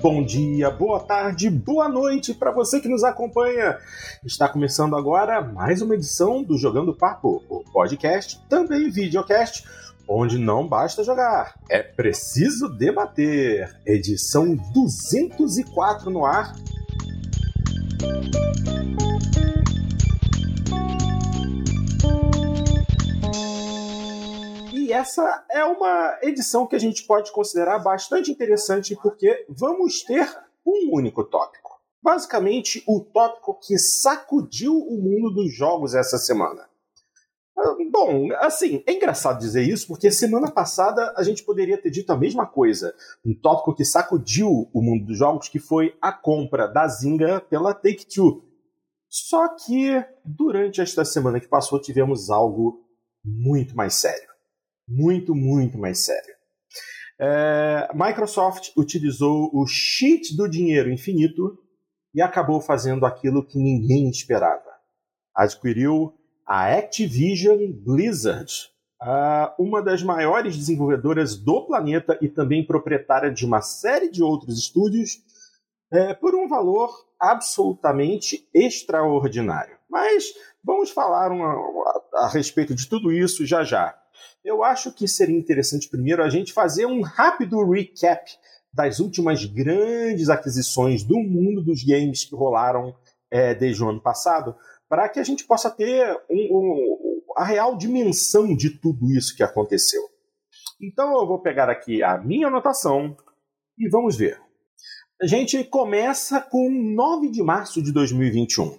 Bom dia, boa tarde, boa noite para você que nos acompanha. Está começando agora mais uma edição do Jogando Papo, o podcast, também videocast, onde não basta jogar, é preciso debater. Edição 204 no ar. E essa é uma edição que a gente pode considerar bastante interessante porque vamos ter um único tópico. Basicamente, o tópico que sacudiu o mundo dos jogos essa semana. Ah, bom, assim, é engraçado dizer isso porque semana passada a gente poderia ter dito a mesma coisa. Um tópico que sacudiu o mundo dos jogos, que foi a compra da Zynga pela Take-Two. Só que durante esta semana que passou tivemos algo muito mais sério muito, muito mais sério. É, Microsoft utilizou o cheat do dinheiro infinito e acabou fazendo aquilo que ninguém esperava. Adquiriu a Activision Blizzard, uma das maiores desenvolvedoras do planeta e também proprietária de uma série de outros estúdios, é, por um valor absolutamente extraordinário. Mas vamos falar a respeito de tudo isso já já. Eu acho que seria interessante primeiro a gente fazer um rápido recap das últimas grandes aquisições do mundo dos games que rolaram é, desde o ano passado, para que a gente possa ter um, um, a real dimensão de tudo isso que aconteceu. Então eu vou pegar aqui a minha anotação e vamos ver. A gente começa com 9 de março de 2021,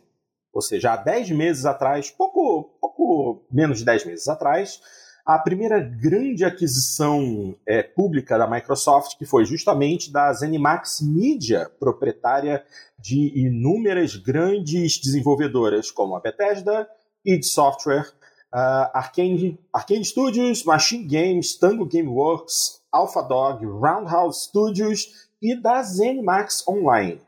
ou seja, há 10 meses atrás, pouco, pouco menos de 10 meses atrás, a primeira grande aquisição é, pública da Microsoft, que foi justamente da ZeniMax Media, proprietária de inúmeras grandes desenvolvedoras, como a Bethesda, id Software, uh, Arcane, Arcane Studios, Machine Games, Tango Gameworks, AlphaDog, Roundhouse Studios e da ZeniMax Online.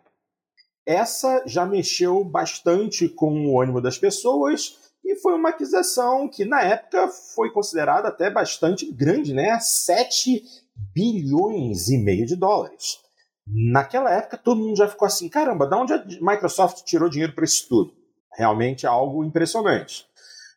Essa já mexeu bastante com o ânimo das pessoas e foi uma aquisição que, na época, foi considerada até bastante grande, né? 7 bilhões e meio de dólares. Naquela época, todo mundo já ficou assim: caramba, de onde a Microsoft tirou dinheiro para isso tudo? Realmente é algo impressionante.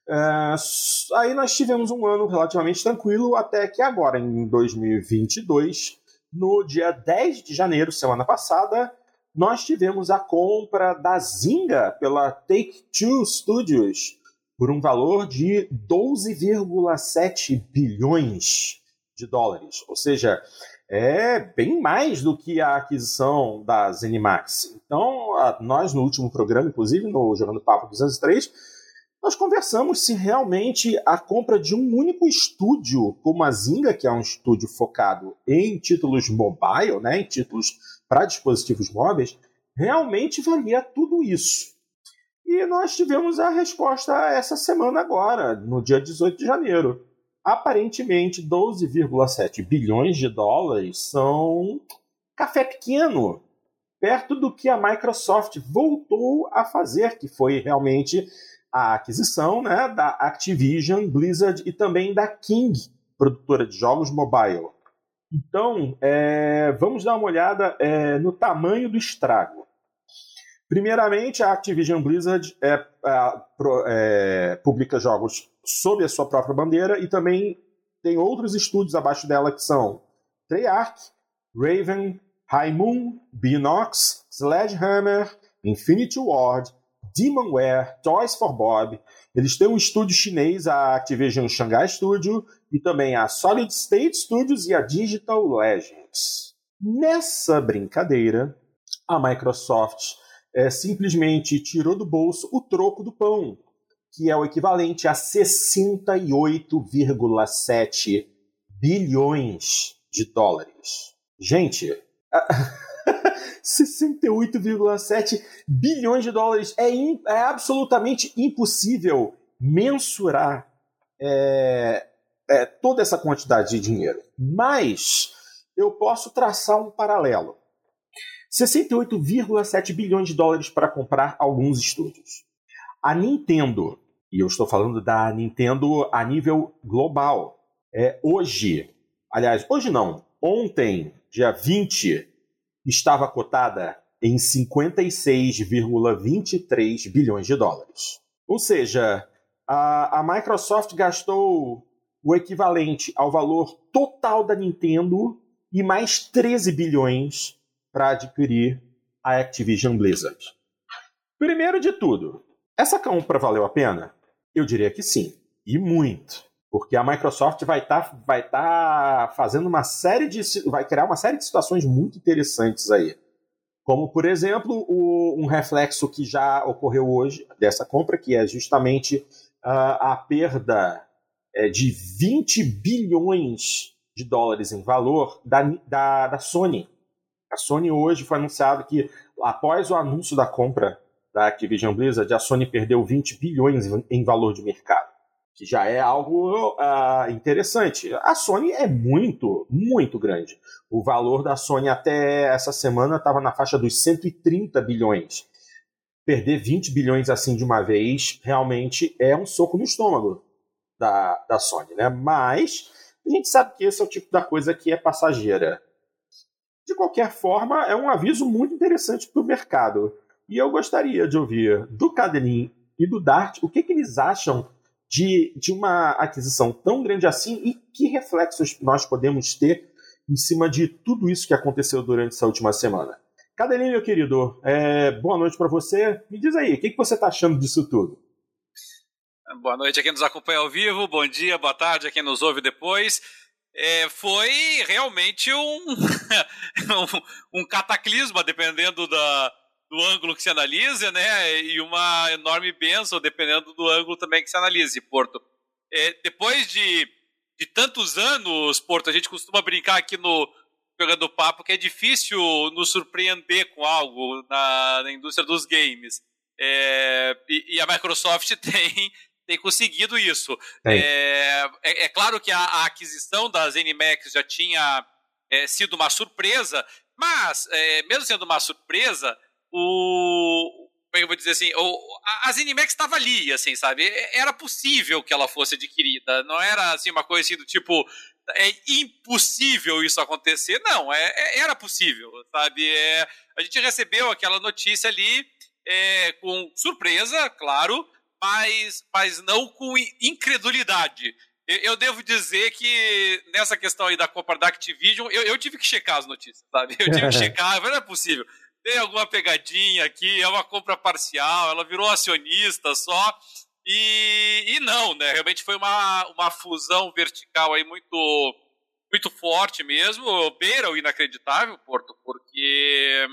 Uh, aí nós tivemos um ano relativamente tranquilo, até que agora, em 2022, no dia 10 de janeiro, semana passada, nós tivemos a compra da Zynga pela Take-Two Studios por um valor de 12,7 bilhões de dólares. Ou seja, é bem mais do que a aquisição da Zenimax. Então, nós no último programa, inclusive no Jogando Papo 203, nós conversamos se realmente a compra de um único estúdio, como a Zynga, que é um estúdio focado em títulos mobile, né, em títulos para dispositivos móveis, realmente valia tudo isso. E nós tivemos a resposta essa semana agora, no dia 18 de janeiro. Aparentemente, 12,7 bilhões de dólares são café pequeno, perto do que a Microsoft voltou a fazer, que foi realmente a aquisição né, da Activision, Blizzard e também da King, produtora de jogos mobile. Então, é, vamos dar uma olhada é, no tamanho do estrago. Primeiramente, a Activision Blizzard é, é, é, publica jogos sob a sua própria bandeira e também tem outros estúdios abaixo dela que são Treyarch, Raven, High Moon, Binox, Sledgehammer, Infinity Ward, Demonware, Toys for Bob. Eles têm um estúdio chinês, a Activision Shanghai Studio, e também a Solid State Studios e a Digital Legends. Nessa brincadeira, a Microsoft é, simplesmente tirou do bolso o troco do pão, que é o equivalente a 68,7 bilhões de dólares. Gente, 68,7 bilhões de dólares é, in, é absolutamente impossível mensurar é, é, toda essa quantidade de dinheiro. Mas eu posso traçar um paralelo. 68,7 bilhões de dólares para comprar alguns estúdios. A Nintendo, e eu estou falando da Nintendo a nível global, é hoje, aliás, hoje não, ontem, dia 20, estava cotada em 56,23 bilhões de dólares. Ou seja, a, a Microsoft gastou o equivalente ao valor total da Nintendo e mais 13 bilhões para adquirir a Activision Blizzard. Primeiro de tudo, essa compra valeu a pena? Eu diria que sim, e muito. Porque a Microsoft vai estar tá, vai tá fazendo uma série de. vai criar uma série de situações muito interessantes aí. Como, por exemplo, o, um reflexo que já ocorreu hoje dessa compra, que é justamente uh, a perda é, de 20 bilhões de dólares em valor da, da, da Sony. A Sony hoje foi anunciado que, após o anúncio da compra da Activision Blizzard, a Sony perdeu 20 bilhões em valor de mercado, que já é algo uh, interessante. A Sony é muito, muito grande. O valor da Sony até essa semana estava na faixa dos 130 bilhões. Perder 20 bilhões assim de uma vez realmente é um soco no estômago da, da Sony, né? Mas a gente sabe que esse é o tipo da coisa que é passageira. De qualquer forma, é um aviso muito interessante para o mercado. E eu gostaria de ouvir do Cadelin e do Dart o que, que eles acham de, de uma aquisição tão grande assim e que reflexos nós podemos ter em cima de tudo isso que aconteceu durante essa última semana. Cadelin, meu querido, é, boa noite para você. Me diz aí, o que, que você está achando disso tudo? Boa noite a quem nos acompanha ao vivo, bom dia, boa tarde a quem nos ouve depois. É, foi realmente um, um, um cataclisma, dependendo da, do ângulo que se analisa, né? E uma enorme benção, dependendo do ângulo também que se analise, Porto. É, depois de, de tantos anos, Porto, a gente costuma brincar aqui no Pegando Papo que é difícil nos surpreender com algo na, na indústria dos games. É, e, e, a Microsoft tem, tem conseguido isso. É, é, é, claro que a, a, aquisição da ZeniMax já tinha é, sido uma surpresa, mas, é, mesmo sendo uma surpresa, o. Como é que eu vou dizer assim? O, a, a ZeniMax estava ali, assim, sabe? Era possível que ela fosse adquirida. Não era assim uma coisa assim do tipo. É impossível isso acontecer. Não, é, era possível, sabe? A gente recebeu aquela notícia ali com surpresa, claro, mas, mas não com incredulidade. Eu devo dizer que nessa questão aí da compra da Activision, eu, eu tive que checar as notícias, sabe? Eu tive que checar, não é possível. Tem alguma pegadinha aqui, é uma compra parcial, ela virou acionista só. E, e não, né? Realmente foi uma, uma fusão vertical aí muito, muito forte mesmo, beira o inacreditável, Porto, porque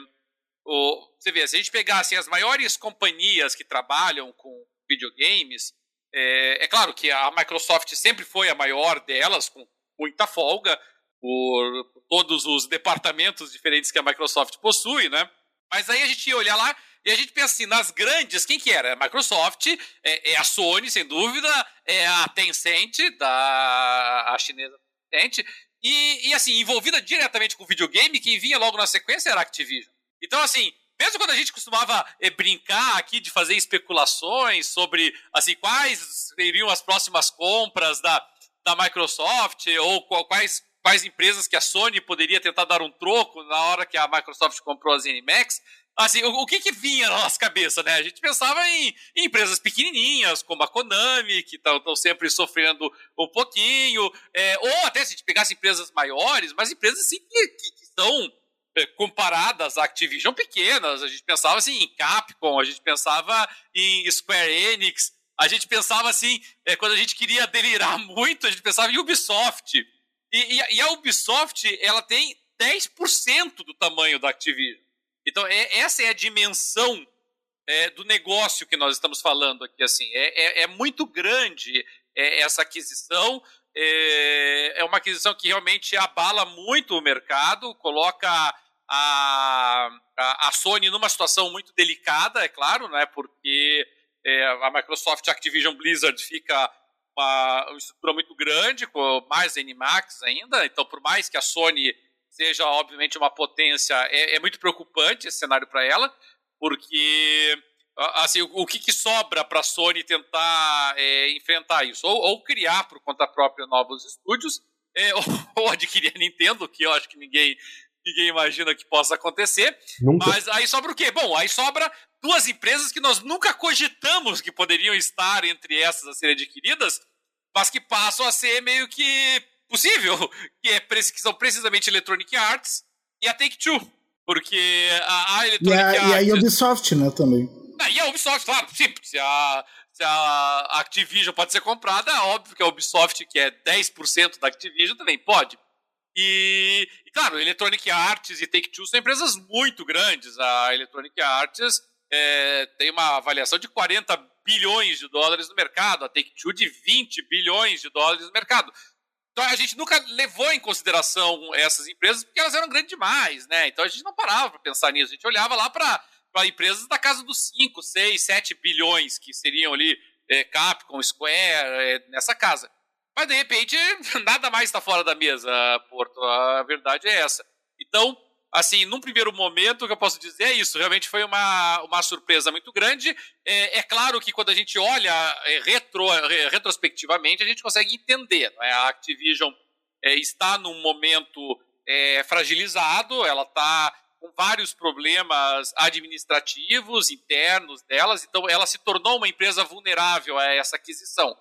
o, você vê, se a gente pegasse as maiores companhias que trabalham com videogames, é, é, claro que a Microsoft sempre foi a maior delas, com muita folga, por todos os departamentos diferentes que a Microsoft possui, né? Mas aí a gente ia olhar lá e a gente pensa assim, nas grandes, quem que era? É a Microsoft, é, é, a Sony, sem dúvida, é a Tencent, da a chinesa Tencent, e, e assim, envolvida diretamente com o videogame, quem vinha logo na sequência era a Activision. Então, assim, mesmo quando a gente costumava é, brincar aqui de fazer especulações sobre assim quais seriam as próximas compras da, da Microsoft ou quais, quais empresas que a Sony poderia tentar dar um troco na hora que a Microsoft comprou a ZeniMax, assim, o, que que vinha na nossa cabeça, né? A gente pensava em, em empresas pequenininhas, como a Konami, que estão sempre sofrendo um pouquinho, é, ou até se a gente pegasse empresas maiores, mas empresas assim que, que, que são comparadas à Activision pequenas. A gente pensava assim em Capcom, a gente pensava em Square Enix, a gente pensava assim, é, quando a gente queria delirar muito, a gente pensava em Ubisoft. E, e, e a Ubisoft, ela tem 10% do tamanho da Activision. Então, é, essa é a dimensão é, do negócio que nós estamos falando aqui. Assim, é, é, é muito grande é, essa aquisição. É, é uma aquisição que realmente abala muito o mercado, coloca a, a, a Sony numa situação muito delicada, é claro, né, porque é, a Microsoft Activision Blizzard fica uma, uma, estrutura muito grande, com mais Animax ainda, então por mais que a Sony seja obviamente uma potência, é, é muito preocupante esse cenário para ela, porque assim, o, o que, que sobra para a Sony tentar é, enfrentar isso? Ou, ou, criar por conta própria novos estúdios, é, ou, ou, adquirir a Nintendo, que eu acho que ninguém ninguém imagina que possa acontecer. Nunca. Mas aí sobra o quê? Bom, aí sobra duas empresas que nós nunca cogitamos que poderiam estar entre essas a serem adquiridas, mas que passam a ser meio que possível, que, é, que são precisamente Electronic Arts e a Take-Two. Porque a, a Electronic e a, Arts... E a Ubisoft, né, também. Ah, e a Ubisoft, claro, sim, se a, se a Activision pode ser comprada, é óbvio que a Ubisoft, que é 10% da Activision, também pode. E, e, claro, Electronic Arts e Take-Two são empresas muito grandes. A Electronic Arts é, tem uma avaliação de 40 bilhões de dólares no mercado, a Take-Two de 20 bilhões de dólares no mercado. Então a gente nunca levou em consideração essas empresas porque elas eram grandes demais, né? Então a gente não parava para pensar nisso. A gente olhava lá para empresas da casa dos 5, 6, 7 bilhões que seriam ali é, Capcom, Square, é, nessa casa. Mas de repente nada mais está fora da mesa, Porto. A verdade é essa. Então, assim, num primeiro momento, o que eu posso dizer é isso. Realmente foi uma, uma surpresa muito grande. É, é claro que quando a gente olha é, retro, retrospectivamente, a gente consegue entender. É? A Activision é, está num momento é, fragilizado, ela está com vários problemas administrativos internos delas, então ela se tornou uma empresa vulnerável a essa aquisição.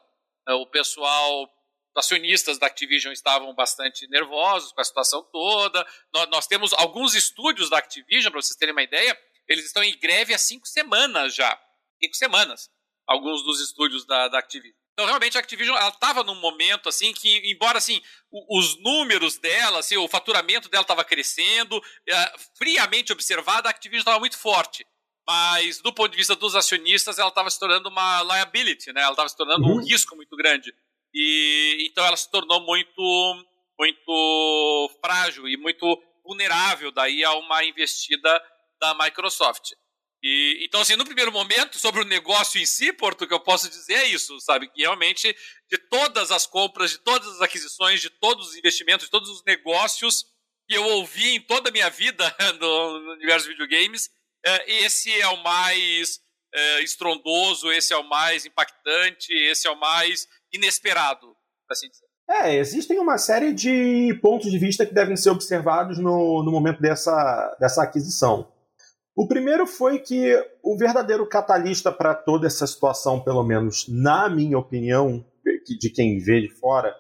O pessoal acionistas da Activision estavam bastante nervosos com a situação toda. Nós, nós temos alguns estúdios da Activision, para vocês terem uma ideia, eles estão em greve há cinco semanas já. Cinco semanas. Alguns dos estúdios da, da Activision. Então, realmente, a Activision estava num momento assim que, embora assim, os números dela, assim, o faturamento dela estava crescendo, é, friamente observada, a Activision estava muito forte. Mas, do ponto de vista dos acionistas, ela estava se tornando uma liability, né? ela estava se tornando uhum. um risco muito grande. E então ela se tornou muito muito frágil e muito vulnerável daí a uma investida da Microsoft. E, então, assim, no primeiro momento, sobre o negócio em si, Porto, o que eu posso dizer é isso, sabe? Que realmente, de todas as compras, de todas as aquisições, de todos os investimentos, de todos os negócios que eu ouvi em toda a minha vida no, no universo de videogames, é, esse é o mais é, estrondoso, esse é o mais impactante, esse é o mais inesperado, assim dizer. É, existem uma série de pontos de vista que devem ser observados no, no momento dessa, dessa aquisição. O primeiro foi que o verdadeiro catalista para toda essa situação, pelo menos na minha opinião, de quem vê de fora,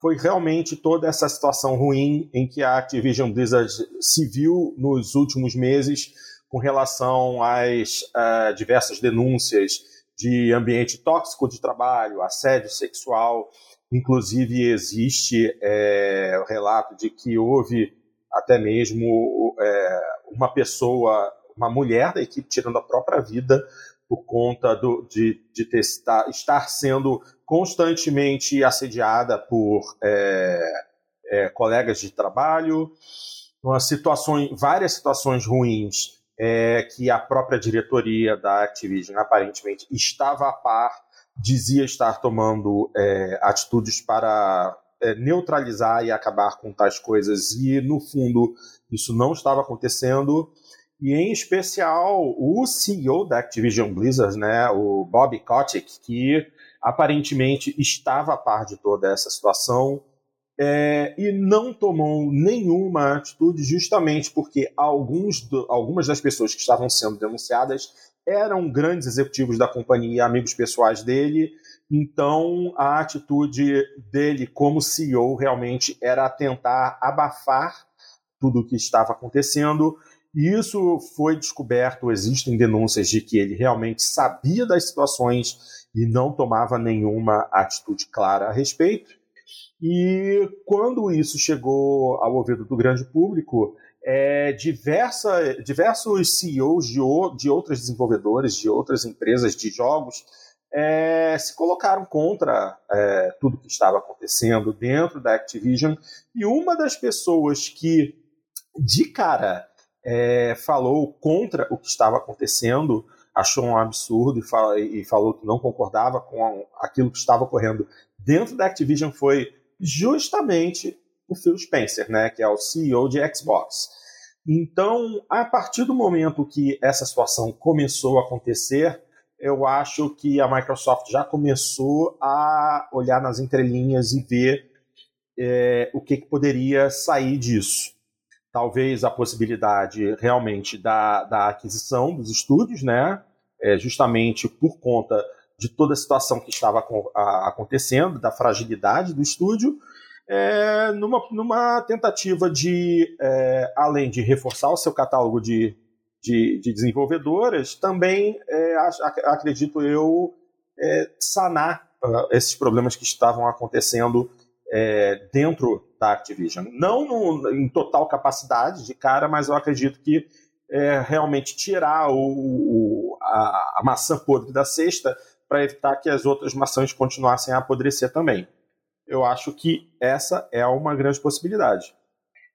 foi realmente toda essa situação ruim em que a Activision Blizzard se viu nos últimos meses com relação às uh, diversas denúncias de ambiente tóxico de trabalho, assédio sexual. Inclusive, existe é, relato de que houve até mesmo é, uma pessoa, uma mulher da equipe tirando a própria vida por conta do, de, de estar sendo constantemente assediada por é, é, colegas de trabalho, situações, várias situações ruins é, que a própria diretoria da Activision aparentemente estava a par, dizia estar tomando é, atitudes para é, neutralizar e acabar com tais coisas, e no fundo isso não estava acontecendo. E em especial o CEO da Activision Blizzard, né, o Bob Kotick, que aparentemente estava a par de toda essa situação, é, e não tomou nenhuma atitude justamente porque alguns do, algumas das pessoas que estavam sendo denunciadas eram grandes executivos da companhia, amigos pessoais dele, então a atitude dele como CEO realmente era tentar abafar tudo o que estava acontecendo. E isso foi descoberto, existem denúncias de que ele realmente sabia das situações e não tomava nenhuma atitude clara a respeito. E quando isso chegou ao ouvido do grande público, é, diversa, diversos CEOs de, de outras desenvolvedoras, de outras empresas de jogos, é, se colocaram contra é, tudo que estava acontecendo dentro da Activision. E uma das pessoas que, de cara, é, falou contra o que estava acontecendo, achou um absurdo e, fala, e falou que não concordava com aquilo que estava ocorrendo dentro da Activision foi justamente o Phil Spencer, né, que é o CEO de Xbox. Então, a partir do momento que essa situação começou a acontecer, eu acho que a Microsoft já começou a olhar nas entrelinhas e ver é, o que, que, poderia sair disso. Talvez a possibilidade realmente da, da aquisição dos estúdios, né? É, justamente por conta de toda a situação que estava acontecendo, da fragilidade do estúdio, é, numa, numa tentativa de, é, além de reforçar o seu catálogo de, de, de desenvolvedoras, também, é, acredito eu, é, sanar uh, esses problemas que estavam acontecendo é, dentro da Activision. Não no, em total capacidade de cara, mas eu acredito que é, realmente tirar o, o, a, a maçã podre da cesta para evitar que as outras maçãs continuassem a apodrecer também. Eu acho que essa é uma grande possibilidade.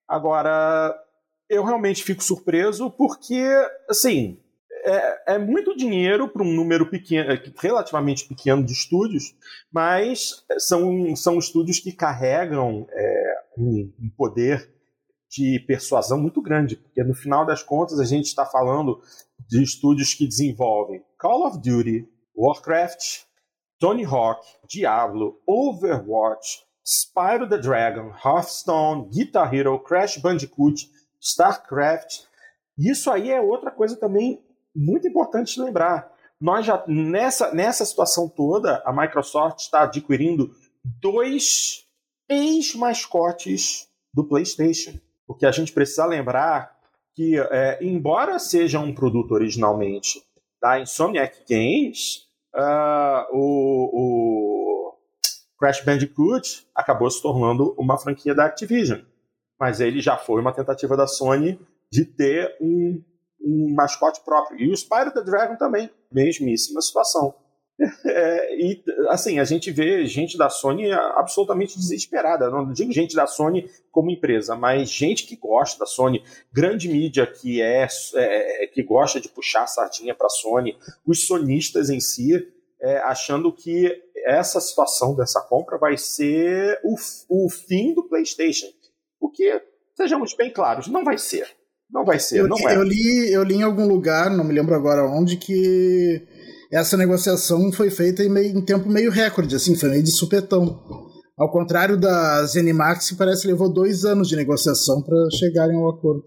Agora, eu realmente fico surpreso porque, assim, é, é muito dinheiro para um número pequeno, relativamente pequeno de estúdios, mas são, são estúdios que carregam é, um, um poder de persuasão muito grande, porque no final das contas a gente está falando de estúdios que desenvolvem Call of Duty, Warcraft, Tony Hawk, Diablo, Overwatch, Spyro the Dragon, Hearthstone, Guitar Hero, Crash Bandicoot, StarCraft. Isso aí é outra coisa também muito importante lembrar. Nós já nessa, nessa situação toda, a Microsoft está adquirindo dois ex-mascotes do PlayStation. Porque a gente precisa lembrar que, é, embora seja um produto originalmente da Insomniac Games, uh, o, o, Crash Bandicoot acabou se tornando uma franquia da Activision. Mas ele já foi uma tentativa da Sony de ter um, um mascote próprio. E o Spyro the Dragon também, mesmíssima situação. É, e assim, a gente vê gente da Sony absolutamente desesperada. Não digo gente da Sony como empresa, mas gente que gosta da Sony, grande mídia que é, é que gosta de puxar a sardinha para a Sony, os sonistas em si, é, achando que essa situação dessa compra vai ser o, o fim do PlayStation. O que, sejamos bem claros, não vai ser. Não vai ser, eu, não é. Eu li, eu li em algum lugar, não me lembro agora onde, que essa negociação foi feita em, meio, em tempo meio recorde, assim, foi meio de supetão. Ao contrário da Zenimax, que parece que levou dois anos de negociação para chegarem ao acordo.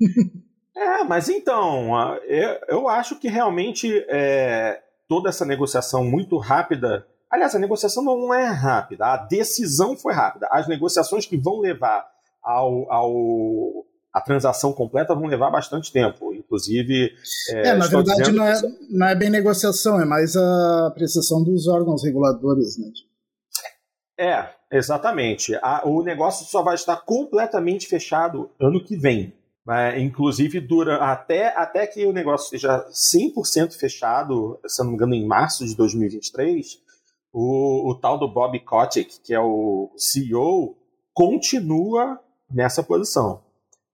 é, mas então, eu, eu acho que realmente é, toda essa negociação muito rápida. Aliás, a negociação não é rápida, a decisão foi rápida. As negociações que vão levar ao, ao a transação completa vão levar bastante tempo. Inclusive. É, é na verdade, não é, não é bem negociação, é mais a apreciação dos órgãos reguladores, né? É, exatamente. A, o negócio só vai estar completamente fechado ano que vem. É, inclusive, dura, até, até que o negócio esteja 100% fechado, se não me engano, em março de 2023, o, o tal do Bob Kotick, que é o CEO, continua nessa posição.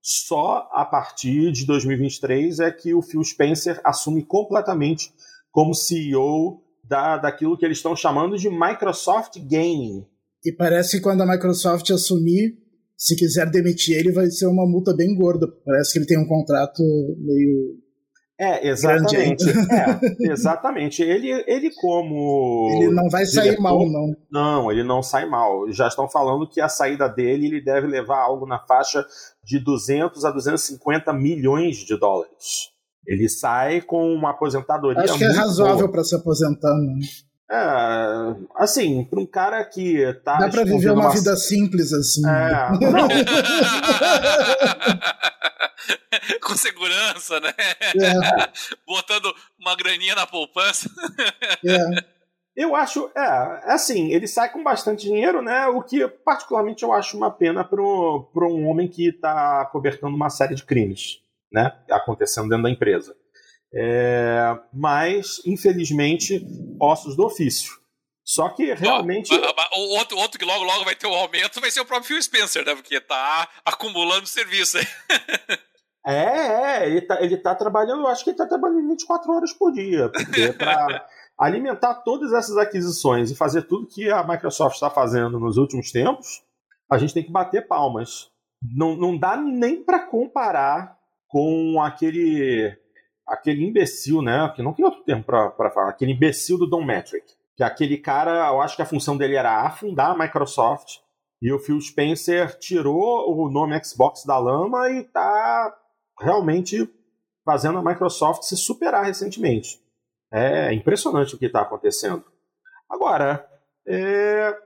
Só a partir de 2023 é que o Phil Spencer assume completamente como CEO da, daquilo que eles estão chamando de Microsoft Gaming. E parece que quando a Microsoft assumir, se quiser demitir ele, vai ser uma multa bem gorda. Parece que ele tem um contrato meio é, exatamente. É, exatamente. Ele, ele como. Ele não vai sair diretor, mal, não. Não, ele não sai mal. Já estão falando que a saída dele ele deve levar algo na faixa de 200 a 250 milhões de dólares. Ele sai com uma aposentadoria. Acho que é razoável para se aposentar, né? É, assim, para um cara que tá. Dá para viver uma, uma, vida simples assim. É, com segurança, né? É. Botando uma graninha na poupança. É. Eu acho, é, assim, ele sai com bastante dinheiro, né? O que, particularmente, eu acho uma pena para um homem que está cobertando uma série de crimes, né? Acontecendo dentro da empresa. É, mas, infelizmente, ossos do ofício. Só que realmente. O outro, outro que logo logo vai ter um aumento vai ser o próprio Phil Spencer, né? Porque tá acumulando serviço aí. É, é, ele tá, ele tá trabalhando, eu acho que ele tá trabalhando 24 horas por dia, porque para alimentar todas essas aquisições e fazer tudo que a Microsoft está fazendo nos últimos tempos, a gente tem que bater palmas. Não, não dá nem para comparar com aquele aquele imbecil, né? Que não tem outro termo para falar, aquele imbecil do Don Metric. Que aquele cara, eu acho que a função dele era afundar a Microsoft E o Phil Spencer tirou o nome Xbox da lama e está realmente fazendo a Microsoft se superar recentemente. É impressionante o que está acontecendo. Agora, é,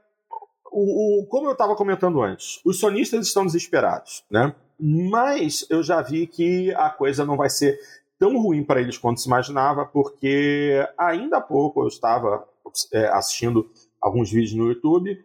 o, o, como eu estava comentando antes, os sonistas estão desesperados, né? Mas eu já vi que a coisa não vai ser tão ruim para eles quanto se imaginava, porque ainda há pouco eu estava é, assistindo alguns vídeos no YouTube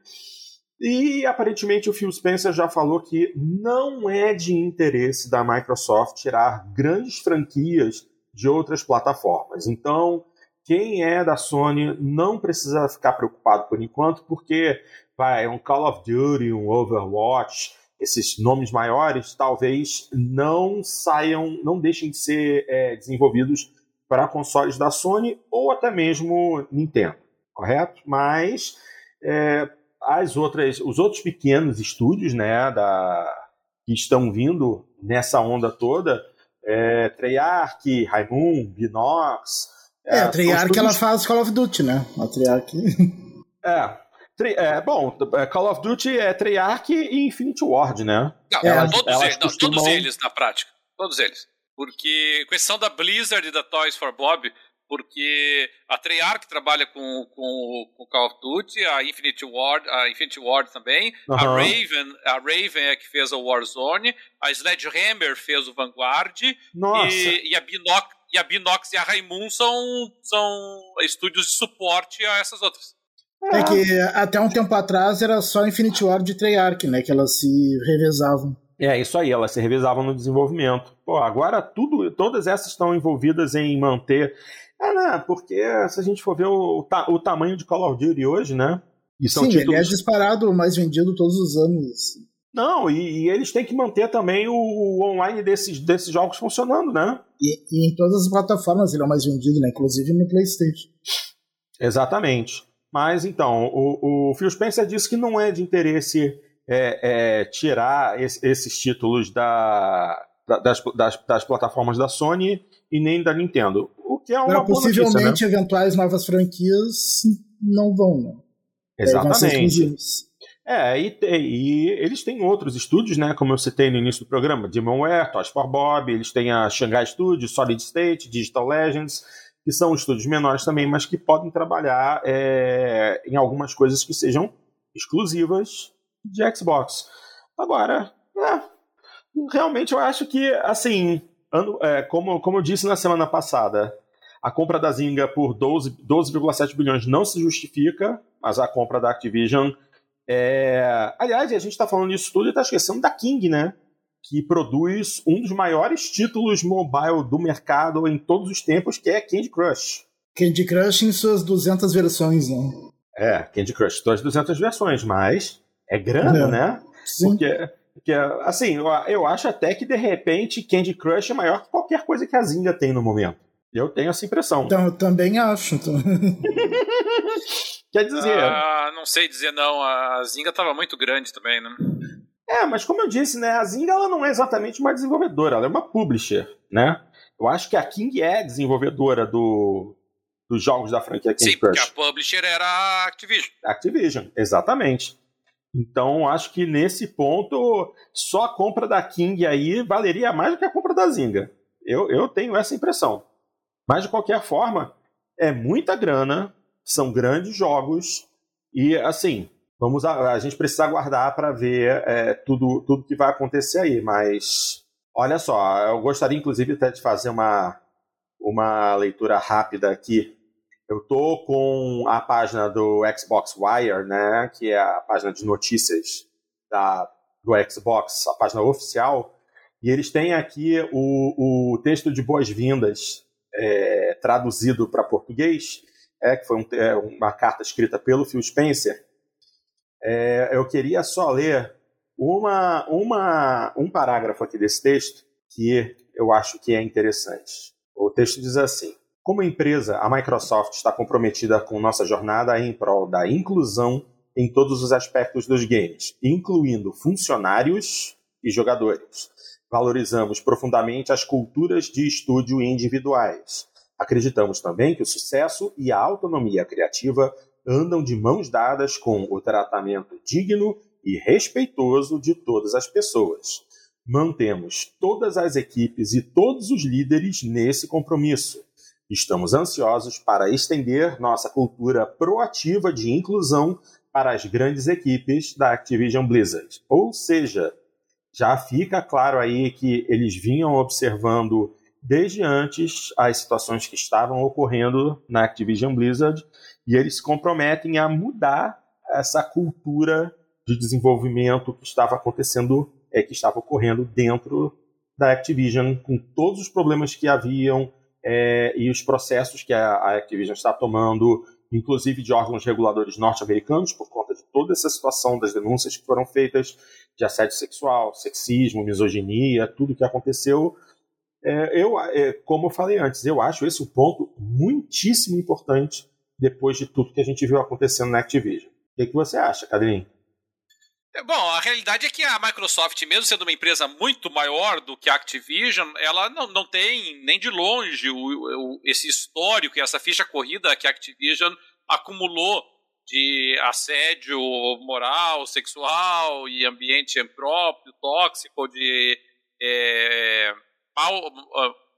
e aparentemente o Phil Spencer já falou que não é de interesse da Microsoft tirar grandes franquias de outras plataformas. Então, quem é da Sony não precisa ficar preocupado por enquanto, porque vai um Call of Duty, um Overwatch, esses nomes maiores talvez não saiam, não deixem de ser é, desenvolvidos para consoles da Sony ou até mesmo Nintendo, correto? Mas é, as outras, os outros pequenos estúdios, né, da, que estão vindo nessa onda toda, é, Treyarch, Raimun, Binox. É, a Treyarch estúdios... ela faz Call of Duty, né? A Treyarch. É, é, bom, é, Call of Duty é Treyarch e Infinity Ward, né? Não, elas, todos, elas eles, costumam... não, todos eles na prática. Todos eles. Porque, questão da Blizzard e da Toys for Bob, porque a Treyarch trabalha com, com, com Call of Duty, a Infinity Ward, a Infinity Ward também, uhum. a Raven, a Raven é que fez o Warzone, a Sledgehammer fez o Vanguard e, e, a Binox, e a Binox e a Raimun são, são estúdios de suporte a essas outras. É que até um tempo atrás era só Infinity Ward e Treyarch, né, que elas se revezavam. É, isso aí, elas se revezavam no desenvolvimento. Pô, agora tudo, todas essas estão envolvidas em manter é, né? Porque se a gente for ver o, ta o tamanho de Call of Duty hoje, né? E são Sim, títulos... ele é disparado mais vendido todos os anos. Não, e, e, eles têm que manter também o, o, online desses, desses jogos funcionando, né? E, e, em todas as plataformas ele é o mais vendido, né? Inclusive no PlayStation. Exatamente. Mas então, o, o Phil Spencer disse que não é de interesse é, é, tirar esse, esses títulos da, das, das, das plataformas da Sony e nem da Nintendo. O que é uma Agora, possivelmente notícia, né? eventuais novas franquias não vão, né? Exatamente. É, e, e, eles têm outros estúdios, né? Como eu citei no início do programa, Demonware, Toys for Bob, eles têm a Shanghai Studios, Solid State, Digital Legends, que são estúdios menores também, mas que podem trabalhar é, em algumas coisas que sejam exclusivas de Xbox. Agora, é, realmente eu acho que, assim, Ano, é, como, como eu disse na semana passada, a compra da Zynga por 12,7 12, bilhões não se justifica, mas a compra da Activision é... Aliás, a gente está falando disso tudo e está esquecendo da King, né? Que produz um dos maiores títulos mobile do mercado em todos os tempos, que é Candy Crush. Candy Crush em suas 200 versões, né? É, Candy Crush, suas 200 versões, mas é grana, é. né? Sim. Porque que, assim, eu, eu acho até que de repente Candy Crush é maior que qualquer coisa que a Zinga tem no momento. Eu tenho essa impressão. Então, eu também acho. Então... Quer dizer. Ah, não sei dizer não. A Zinga estava muito grande também, né? É, mas como eu disse, né, a Zinga ela não é exatamente uma desenvolvedora, ela é uma publisher, né? Eu acho que a King é desenvolvedora do, dos jogos da franquia King Sim, Crush. Porque a publisher era a Activision. Activision, exatamente. Então, acho que nesse ponto, só a compra da King aí valeria mais do que a compra da Zinga. Eu, eu tenho essa impressão. Mas, de qualquer forma, é muita grana, são grandes jogos, e, assim, vamos a, a gente precisa aguardar para ver é, tudo, tudo que vai acontecer aí. Mas, olha só, eu gostaria, inclusive, até de fazer uma, uma leitura rápida aqui eu tô com a página do Xbox Wire, né, que é a página de notícias da, do Xbox, a página oficial, e eles têm aqui o, o texto de boas-vindas é, traduzido para português, é, que foi um, é, uma carta escrita pelo Phil Spencer. É, eu queria só ler uma, uma, um parágrafo aqui desse texto que eu acho que é interessante. O texto diz assim: como empresa, a Microsoft está comprometida com nossa jornada em prol da inclusão em todos os aspectos dos games, incluindo funcionários e jogadores. Valorizamos profundamente as culturas de estúdio individuais. Acreditamos também que o sucesso e a autonomia criativa andam de mãos dadas com o tratamento digno e respeitoso de todas as pessoas. Mantemos todas as equipes e todos os líderes nesse compromisso. Estamos ansiosos para estender nossa cultura proativa de inclusão para as grandes equipes da Activision Blizzard. Ou seja, já fica claro aí que eles vinham observando desde antes as situações que estavam ocorrendo na Activision Blizzard e eles se comprometem a mudar essa cultura de desenvolvimento que estava acontecendo, é, que estava ocorrendo dentro da Activision, com todos os problemas que haviam é, e os processos que a, a Activision está tomando, inclusive de órgãos reguladores norte-americanos, por conta de toda essa situação das denúncias que foram feitas de assédio sexual, sexismo, misoginia, tudo que aconteceu. É, eu, é, como eu falei antes, eu acho esse um ponto muitíssimo importante depois de tudo que a gente viu acontecendo na Activision. O que, que você acha, Cadrinho? É, bom, a realidade é que a Microsoft, mesmo sendo uma empresa muito maior do que a Activision, ela não, não tem nem de longe o, o, esse histórico e essa ficha corrida que a Activision acumulou de assédio moral, sexual e ambiente impróprio, tóxico, de é, mal,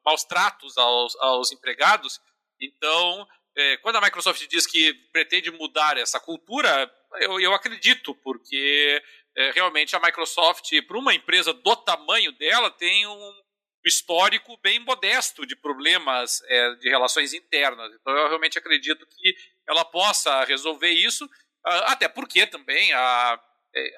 maus tratos aos, aos empregados. Então, é, quando a Microsoft diz que pretende mudar essa cultura, eu, eu acredito, porque é, realmente a Microsoft, para uma empresa do tamanho dela, tem um histórico bem modesto de problemas é, de relações internas. Então eu realmente acredito que ela possa resolver isso, até porque também a,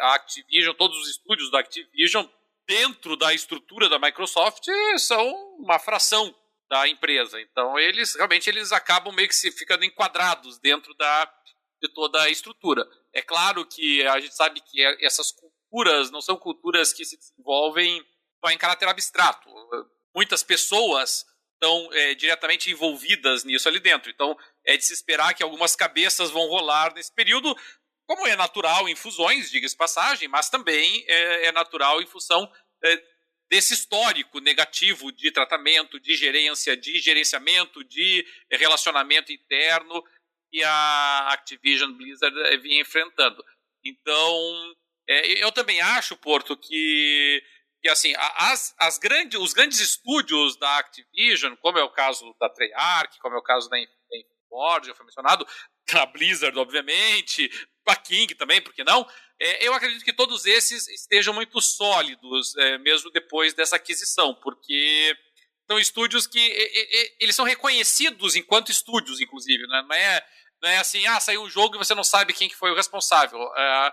a Activision, todos os estúdios da Activision, dentro da estrutura da Microsoft, são uma fração da empresa. Então eles realmente eles acabam meio que se ficando enquadrados dentro da de toda a estrutura. É claro que a gente sabe que essas culturas não são culturas que se desenvolvem em caráter abstrato. Muitas pessoas estão é, diretamente envolvidas nisso ali dentro. Então é de se esperar que algumas cabeças vão rolar nesse período, como é natural em fusões, diga-se passagem, mas também é, é natural em função é, desse histórico negativo de tratamento, de gerência, de gerenciamento, de relacionamento interno que a Activision Blizzard eh, vinha enfrentando. Então, é, eu também acho, Porto, que, que assim, as, as os grandes estúdios da Activision, como é o caso da Treyarch, como é o caso da Ford, já foi mencionado, da Blizzard, obviamente, a King também, por que não? É, eu acredito que todos esses estejam muito sólidos, é, mesmo depois dessa aquisição, porque são estúdios que eles são reconhecidos enquanto estúdios, inclusive, né? não é não é assim, ah, saiu um jogo e você não sabe quem que foi o responsável. É,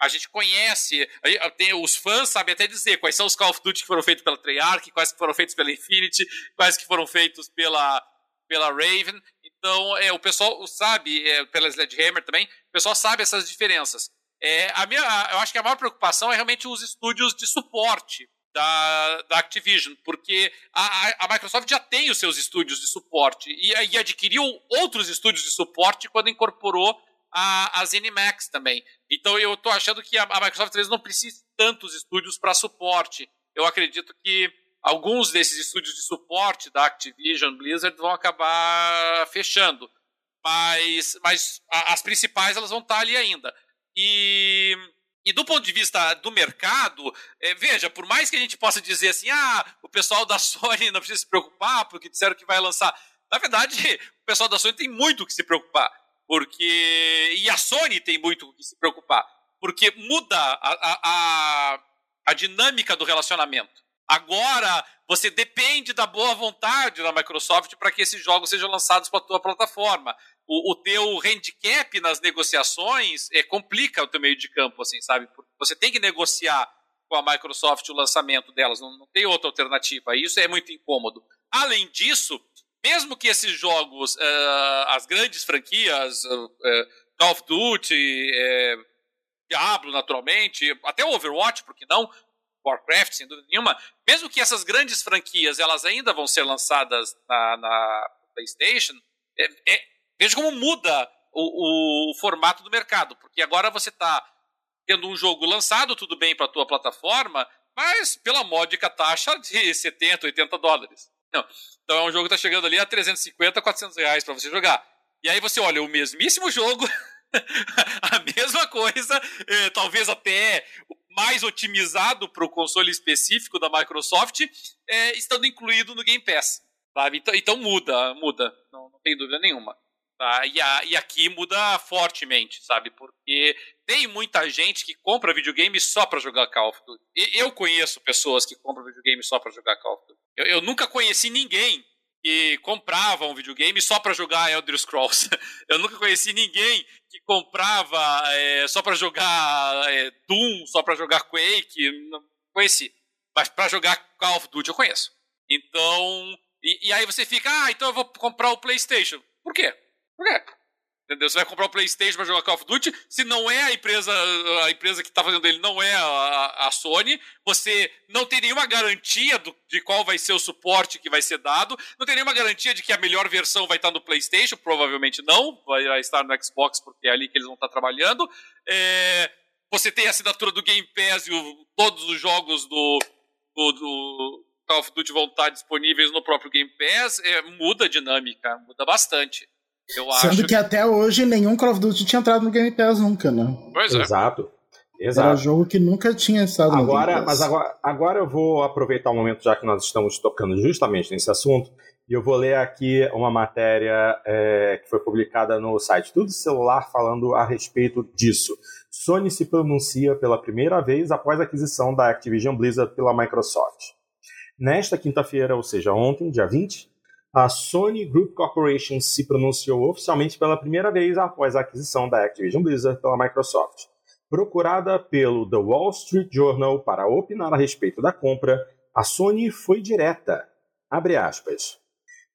a gente conhece, tem, os fãs sabem até dizer quais são os Call of Duty que foram feitos pela Treyarch, quais que foram feitos pela Infinity, quais que foram feitos pela, pela Raven. Então, é, o pessoal sabe, é, pela Sledgehammer também, o pessoal sabe essas diferenças. É, a minha, eu acho que a maior preocupação é realmente os estúdios de suporte da, da Activision, porque a, a, Microsoft já tem os seus estúdios de suporte e, e adquiriu outros estúdios de suporte quando incorporou a, a ZeniMax também. Então eu estou achando que a, a Microsoft talvez não precise tantos estúdios para suporte. Eu acredito que alguns desses estúdios de suporte da Activision Blizzard vão acabar fechando, mas, mas as principais elas vão estar ali ainda. E e do ponto de vista do mercado, é, veja, por mais que a gente possa dizer assim, ah, o pessoal da Sony não precisa se preocupar porque disseram que vai lançar. Na verdade, o pessoal da Sony tem muito o que se preocupar. Porque. E a Sony tem muito o que se preocupar. Porque muda a, a, a, a dinâmica do relacionamento. Agora você depende da boa vontade da Microsoft para que esses jogos sejam lançados para a tua plataforma o, o teu handicap nas negociações é, complica o teu meio de campo, assim, sabe? Você tem que negociar com a Microsoft o lançamento delas, não, não tem outra alternativa. Isso é muito incômodo. Além disso, mesmo que esses jogos, uh, as grandes franquias, uh, uh, Call of Duty, Diablo, naturalmente, até o Overwatch, por que não? Warcraft, sem dúvida nenhuma, mesmo que essas grandes franquias elas ainda vão ser lançadas na, na PlayStation, é, é, Veja como muda o, o, o formato do mercado, porque agora você está tendo um jogo lançado, tudo bem para a tua plataforma, mas pela módica taxa de 70, 80 dólares. Não. Então é um jogo que está chegando ali a 350, 400 reais para você jogar. E aí você olha o mesmíssimo jogo a mesma coisa, é, talvez até mais otimizado para o console específico da Microsoft, é, estando incluído no Game Pass. Sabe? Então, então muda, muda, não, não tem dúvida nenhuma. Tá? E, a, e aqui muda fortemente, sabe? Porque tem muita gente que compra videogame só para jogar Call of Duty. Eu conheço pessoas que compram videogame só para jogar Call of Duty. Eu, eu nunca conheci ninguém que comprava um videogame só para jogar Elder Scrolls. Eu nunca conheci ninguém que comprava é, só para jogar é, Doom, só para jogar Quake. Não conheci. Mas para jogar Call of Duty eu conheço. Então. E, e, aí você fica, ah, então eu vou comprar o PlayStation. Por quê? Por quê? Entendeu? Você vai comprar o PlayStation para jogar Call of Duty, se não é a empresa, a empresa que está fazendo ele não é a, a, Sony, você não tem nenhuma garantia do, de qual vai ser o suporte que vai ser dado, não tem nenhuma garantia de que a melhor versão vai estar no PlayStation, provavelmente não, vai, vai estar no Xbox porque é ali que eles vão estar trabalhando. É, você tem a assinatura do Game Pass e o, todos os jogos do, do, do, Call of Duty vão estar disponíveis no próprio Game Pass, é, muda a dinâmica, muda bastante. Eu Sendo que, que, até hoje nenhum Call of Duty tinha entrado no Game Pass nunca, né? Pois é. Exato. Exato. Era jogo que nunca tinha estado agora, no Game Pass. Mas agora, agora eu vou aproveitar o momento, já que nós estamos tocando justamente nesse assunto, e eu vou ler aqui uma matéria é, que foi publicada no site Tudo Celular falando a respeito disso. Sony se pronuncia pela primeira vez após a aquisição da Activision Blizzard pela Microsoft. Nesta quinta-feira, ou seja, ontem, dia 20, a Sony Group Corporation se pronunciou oficialmente pela primeira vez após a aquisição da Activision Blizzard pela Microsoft. Procurada pelo The Wall Street Journal para opinar a respeito da compra, a Sony foi direta.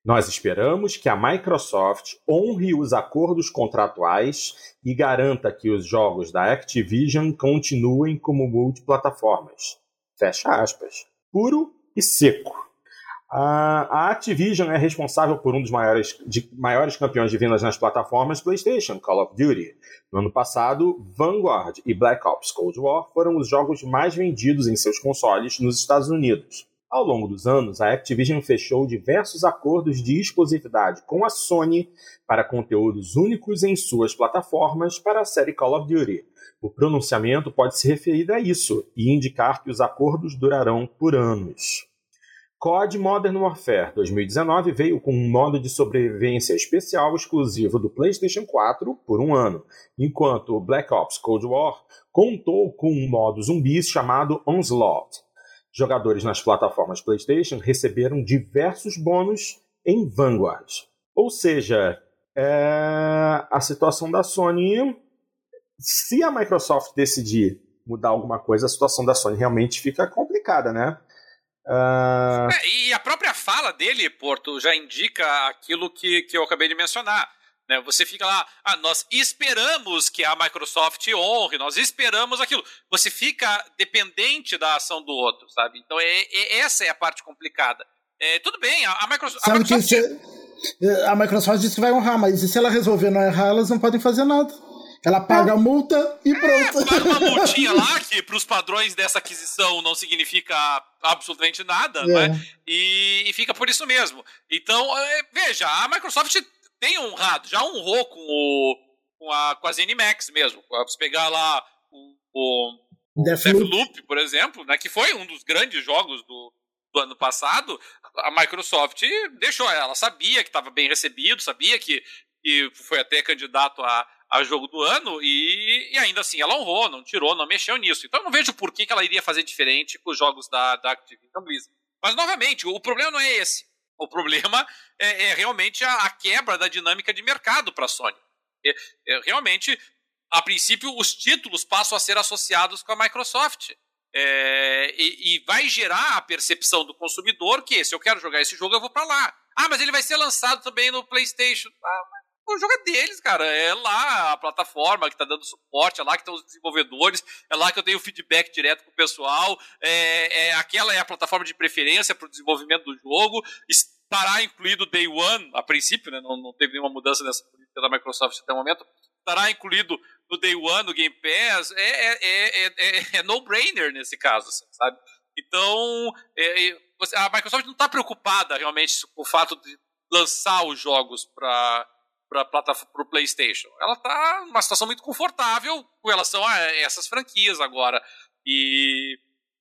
Nós esperamos que a Microsoft honre os acordos contratuais e garanta que os jogos da Activision continuem como multiplataformas. Fecha aspas. Puro e seco. A Activision é responsável por um dos maiores, de, maiores campeões de vendas nas plataformas PlayStation, Call of Duty. No ano passado, Vanguard e Black Ops Cold War foram os jogos mais vendidos em seus consoles nos Estados Unidos. Ao longo dos anos, a Activision fechou diversos acordos de exclusividade com a Sony para conteúdos únicos em suas plataformas para a série Call of Duty. O pronunciamento pode se referir a isso e indicar que os acordos durarão por anos. COD Modern Warfare 2019 veio com um modo de sobrevivência especial exclusivo do PlayStation 4 por um ano, enquanto Black Ops Cold War contou com um modo zumbis chamado Onslaught. Jogadores nas plataformas PlayStation receberam diversos bônus em Vanguard. Ou seja, é... a situação da Sony. Se a Microsoft decidir mudar alguma coisa, a situação da Sony realmente fica complicada, né? Uh... É, e a própria fala dele, Porto, já indica aquilo que, que eu acabei de mencionar. Né? Você fica lá, ah, nós esperamos que a Microsoft honre, nós esperamos aquilo. Você fica dependente da ação do outro, sabe? Então é, é essa é a parte complicada. É, tudo bem, a, a Microsoft. Sabe a Microsoft... que se, a Microsoft disse que vai honrar, mas se ela resolver não errar, elas não podem fazer nada. Ela paga a multa e é, pronto. É, paga uma multinha lá, que para os padrões dessa aquisição não significa absolutamente nada, é. né? E, e, fica por isso mesmo. Então, é, veja, a Microsoft tem honrado, já honrou com, o, com, a, com a ZeniMax mesmo. Se pegar lá o, o, o Deathloop. Deathloop, por exemplo, né, que foi um dos grandes jogos do, do ano passado, a Microsoft deixou, ela sabia que estava bem recebido, sabia que, que foi até candidato a a jogo do ano e, e, ainda assim ela honrou, não tirou, não mexeu nisso. Então eu não vejo por que, que ela iria fazer diferente com os jogos da, da Activision Blizzard. Mas novamente, o problema não é esse. O problema é, é realmente a, a, quebra da dinâmica de mercado para a Sony. É, é, realmente, a princípio, os títulos passam a ser associados com a Microsoft. É, e, e, vai gerar a percepção do consumidor que se eu quero jogar esse jogo, eu vou para lá. Ah, mas ele vai ser lançado também no PlayStation. Ah, o jogo é deles, cara. É lá a plataforma que tá dando suporte, é lá que estão os desenvolvedores, é lá que eu tenho feedback direto com o pessoal. É, é aquela é a plataforma de preferência para o desenvolvimento do jogo. Estará incluído Day One, a princípio, né? Não, não teve nenhuma mudança nessa política da Microsoft até o momento. Estará incluído no Day One, no Game Pass. É, é, é, é no-brainer nesse caso, assim, sabe? Então, a Microsoft não está preocupada realmente com o fato de lançar os jogos para para o PlayStation. Ela está numa situação muito confortável com relação a essas franquias agora. E,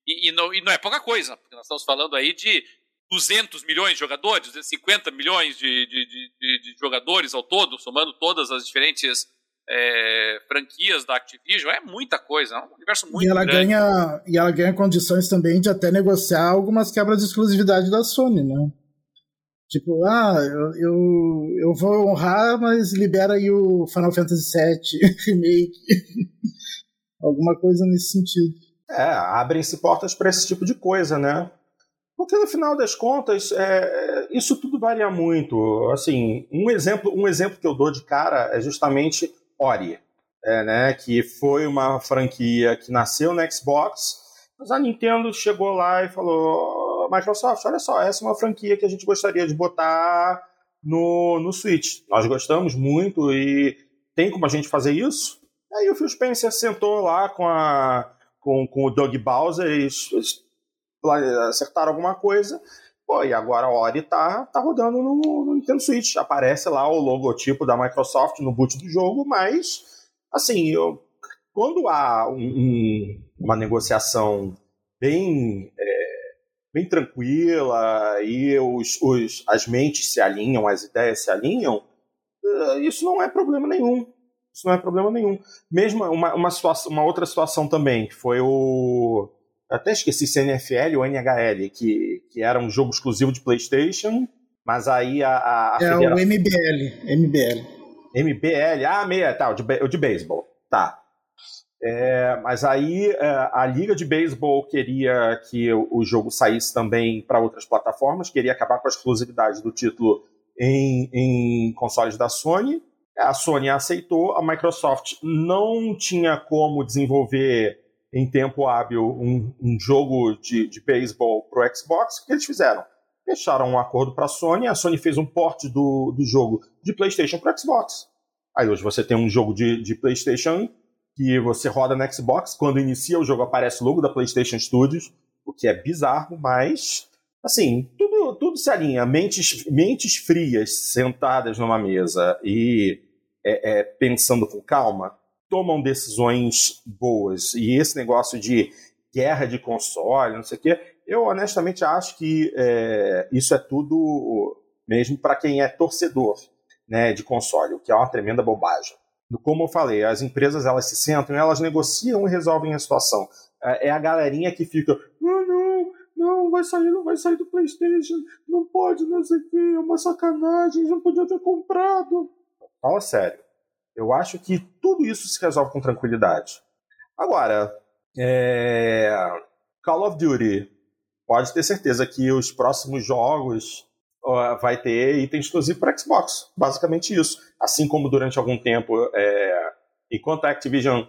e, e, não, e não é pouca coisa, porque nós estamos falando aí de 200 milhões de jogadores, 250 milhões de, de, de, de jogadores ao todo, somando todas as diferentes é, franquias da Activision, é muita coisa, é um universo muito e ela grande. Ganha, e ela ganha condições também de até negociar algumas quebras de exclusividade da Sony, né? Tipo, ah, eu, eu, eu vou honrar, mas libera aí o Final Fantasy VII Remake. Alguma coisa nesse sentido. É, abrem-se portas para esse tipo de coisa, né? Porque no final das contas, é, isso tudo varia muito. Assim, um exemplo, um exemplo que eu dou de cara é justamente Ori, é, né? Que foi uma franquia que nasceu no Xbox, mas a Nintendo chegou lá e falou: Microsoft, olha só, essa é uma franquia que a gente gostaria de botar no, no Switch. Nós gostamos muito e tem como a gente fazer isso? Aí o Phil Spencer sentou lá com, a, com, com o Doug Bowser e acertaram alguma coisa. Pô, e agora a Ori tá, tá rodando no, no, Nintendo Switch. Aparece lá o logotipo da Microsoft no boot do jogo, mas, assim, eu, quando há um, um, uma negociação bem, bem tranquila e os, os, as mentes se alinham, as ideias se alinham, eh, isso não é problema nenhum. Isso não é problema nenhum. Mesmo uma, uma, situação, uma outra situação também, que foi o até esqueci se é NFL ou NHL, que, que era um jogo exclusivo de PlayStation, mas aí a. a, a é federação... o MBL. MBL. MBL, ah, meia, tá, o de, o de beisebol. Tá. É, mas aí é, a liga de beisebol queria que o, jogo saísse também para outras plataformas, queria acabar com a exclusividade do título em, em consoles da Sony. A Sony aceitou, a Microsoft não tinha como desenvolver em tempo hábil um, um jogo de, de beisebol para o Xbox, o que eles fizeram? Fecharam um acordo para a Sony, a Sony fez um port do, do jogo de PlayStation para Xbox. Aí hoje você tem um jogo de, de PlayStation que você roda no Xbox, quando inicia o jogo aparece o logo da PlayStation Studios, o que é bizarro, mas assim, tudo, tudo se alinha. Mentes, mentes frias sentadas numa mesa e é, é, pensando com calma, tomam decisões boas. E esse negócio de guerra de console, não sei o quê, eu honestamente acho que é, isso é tudo mesmo para quem é torcedor né, de console, o que é uma tremenda bobagem. Como eu falei, as empresas elas se sentam, elas negociam e resolvem a situação. É, é a galerinha que fica, não, não, não, vai sair, não vai sair do PlayStation, não pode, não sei o quê, é uma sacanagem, não podia ter comprado. Fala sério. Eu acho que tudo isso se resolve com tranquilidade. Agora, é... Call of Duty, pode ter certeza que os próximos jogos vai ter item exclusivo para Xbox. Basicamente isso. Assim como durante algum tempo, é... enquanto a Activision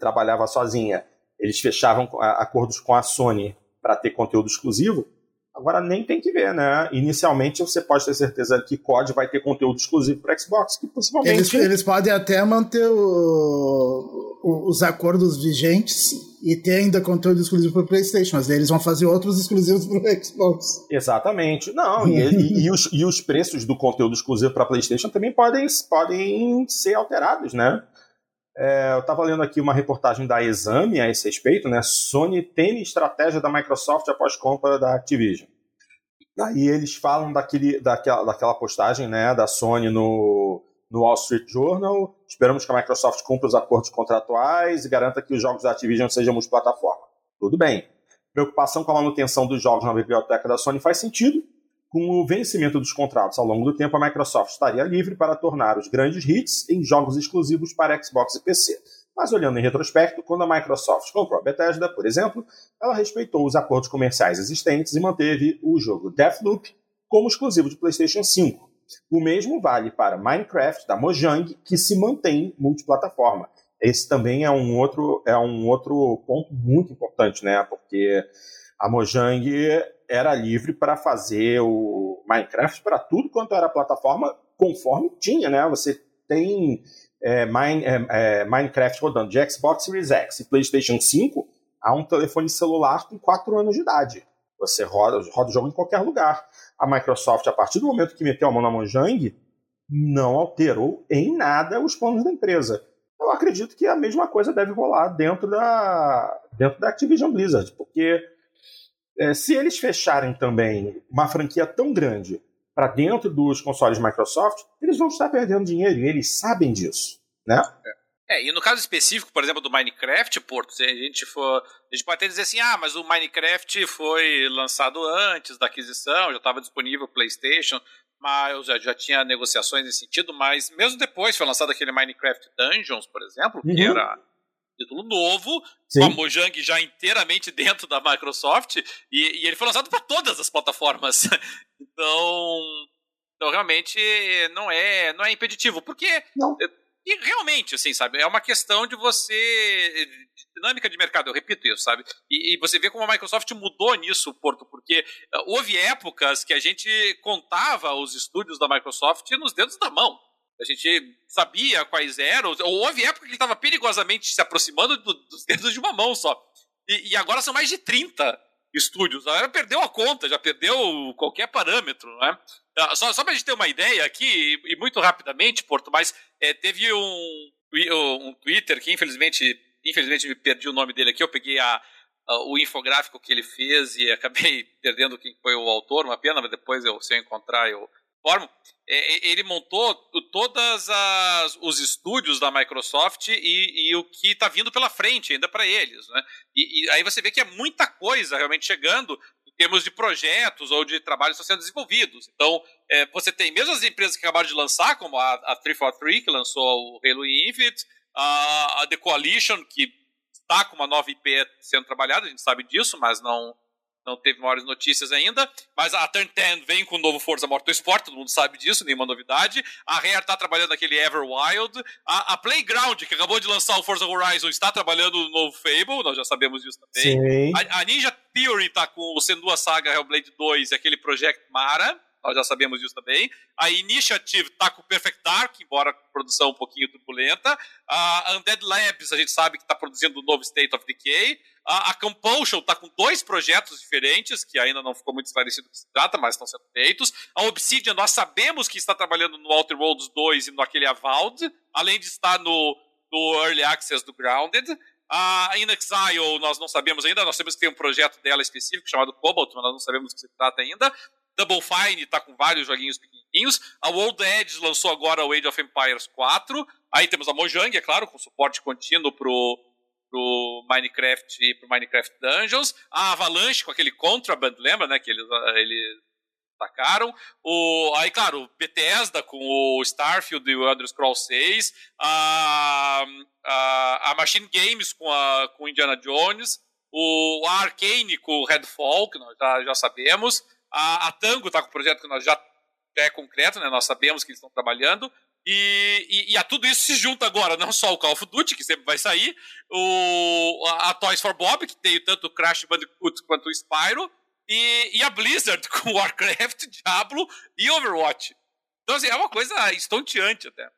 trabalhava sozinha, eles fechavam acordos com a Sony para ter conteúdo exclusivo. Agora nem tem que ver, né? Inicialmente você pode ter certeza que COD vai ter conteúdo exclusivo para Xbox, que possivelmente. Eles, eles podem até manter o, o, os acordos vigentes e ter ainda conteúdo exclusivo para PlayStation, mas eles vão fazer outros exclusivos para o Xbox. Exatamente. Não, e, e, e, os, e os preços do conteúdo exclusivo para PlayStation também podem, podem ser alterados, né? É, eu estava lendo aqui uma reportagem da Exame a esse respeito, né? Sony tem estratégia da Microsoft após compra da Activision. Daí eles falam daquele, daquela, daquela postagem né, da Sony no, no Wall Street Journal. Esperamos que a Microsoft cumpra os acordos contratuais e garanta que os jogos da Activision sejam multiplataforma. Tudo bem. Preocupação com a manutenção dos jogos na biblioteca da Sony faz sentido, com o vencimento dos contratos ao longo do tempo, a Microsoft estaria livre para tornar os grandes hits em jogos exclusivos para Xbox e PC. Mas olhando em retrospecto, quando a Microsoft comprou a Bethesda, por exemplo, ela respeitou os acordos comerciais existentes e manteve o jogo Deathloop como exclusivo de PlayStation 5. O mesmo vale para Minecraft da Mojang, que se mantém multiplataforma. Esse também é um outro, é um outro ponto muito importante, né? Porque a Mojang era livre para fazer o Minecraft para tudo quanto era plataforma, conforme tinha, né? Você tem é, Mine, é, é, Minecraft rodando de Xbox Series X e PlayStation 5 a um telefone celular com 4 anos de idade. Você roda, roda o jogo em qualquer lugar. A Microsoft, a partir do momento que meteu a mão na Mojang, não alterou em nada os planos da empresa. Eu acredito que a mesma coisa deve rolar dentro da, dentro da Activision Blizzard, porque é, se eles fecharem também uma franquia tão grande para dentro dos consoles Microsoft, eles vão estar perdendo dinheiro e eles sabem disso, né? É, e no caso específico, por exemplo, do Minecraft, Porto, se a gente for. A gente pode até dizer assim, ah, mas o Minecraft foi lançado antes da aquisição, já estava disponível no PlayStation, mas já, já tinha negociações nesse sentido, mas mesmo depois foi lançado aquele Minecraft Dungeons, por exemplo, que uhum. era título novo, Sim. com a Mojang já inteiramente dentro da Microsoft, e, e ele foi lançado para todas as plataformas. então, então realmente não é não é impeditivo, porque não. E realmente, assim, sabe, é uma questão de você. De dinâmica de mercado, eu repito isso, sabe? E, e, você vê como a Microsoft mudou nisso, Porto, porque uh, houve épocas que a gente contava os estúdios da Microsoft nos dedos da mão. A gente sabia quais eram, ou houve época que ele estava perigosamente se aproximando do, dos dedos de uma mão só. E, e, agora são mais de 30 estúdios. A galera perdeu a conta, já perdeu qualquer parâmetro, né? Ah, só, só para a gente ter uma ideia aqui, e muito rapidamente, Porto, mas é, teve um, um Twitter que infelizmente, infelizmente me perdi o nome dele aqui, eu peguei a, o infográfico que ele fez e acabei perdendo quem foi o autor, uma pena, mas depois eu, se eu encontrar eu formo. É, ele montou todos os estúdios da Microsoft e, e o que está vindo pela frente ainda para eles. Né? E, e, aí você vê que é muita coisa realmente chegando em termos de projetos ou de trabalhos que estão sendo desenvolvidos. Então, é, você tem mesmo as empresas que acabaram de lançar, como a, a 343, que lançou o Halo Infinite, a, a The Coalition, que está com uma nova IP sendo trabalhada, a gente sabe disso, mas não não teve maiores notícias ainda, mas a Turn 10 vem com o novo Forza Motorsport, todo mundo sabe disso, nenhuma novidade. A Rare está trabalhando naquele Everwild. A, a, Playground, que acabou de lançar o Forza Horizon, está trabalhando no novo Fable, nós já sabemos disso também. A, a, Ninja Theory está com o Senua Saga Hellblade 2 e aquele Project Mara nós já sabemos disso também. A Initiative está com o Perfect Dark, embora produção um pouquinho turbulenta. A Undead Labs, a gente sabe que está produzindo o novo State of Decay. A, a Compulsion está com dois projetos diferentes, que ainda não ficou muito esclarecido do que se trata, mas estão sendo feitos. A Obsidian, nós sabemos que está trabalhando no Outer Worlds 2 e no aquele Avowed, além de estar no, no Early Access do Grounded. A In Exile, nós não sabemos ainda, nós sabemos que tem um projeto dela específico chamado Cobalt, mas nós não sabemos do que se trata ainda. Double Fine tá com vários joguinhos pequenininhos. A World Edge lançou agora o Age of Empires 4. Aí temos a Mojang, é claro, com suporte contínuo pro, pro Minecraft e pro Minecraft Dungeons. A Avalanche com aquele Contraband, lembra, né? Que eles, eles atacaram. O, aí, claro, Bethesda com o Starfield e o Elder Scrolls 6. A, a, a Machine Games com, a, com Indiana Jones. O, a Arcane com o Redfall, que nós já, já sabemos. A, a Tango está com um projeto que nós já é concreto, né? Nós sabemos que eles estão trabalhando. E, e, e, a tudo isso se junta agora, não só o Call of Duty, que sempre vai sair, o, a, a Toys for Bob, que tem tanto o Crash Bandicoot quanto o Spyro, e, e, a Blizzard com Warcraft, Diablo e Overwatch. Então, assim, é uma coisa estonteante até.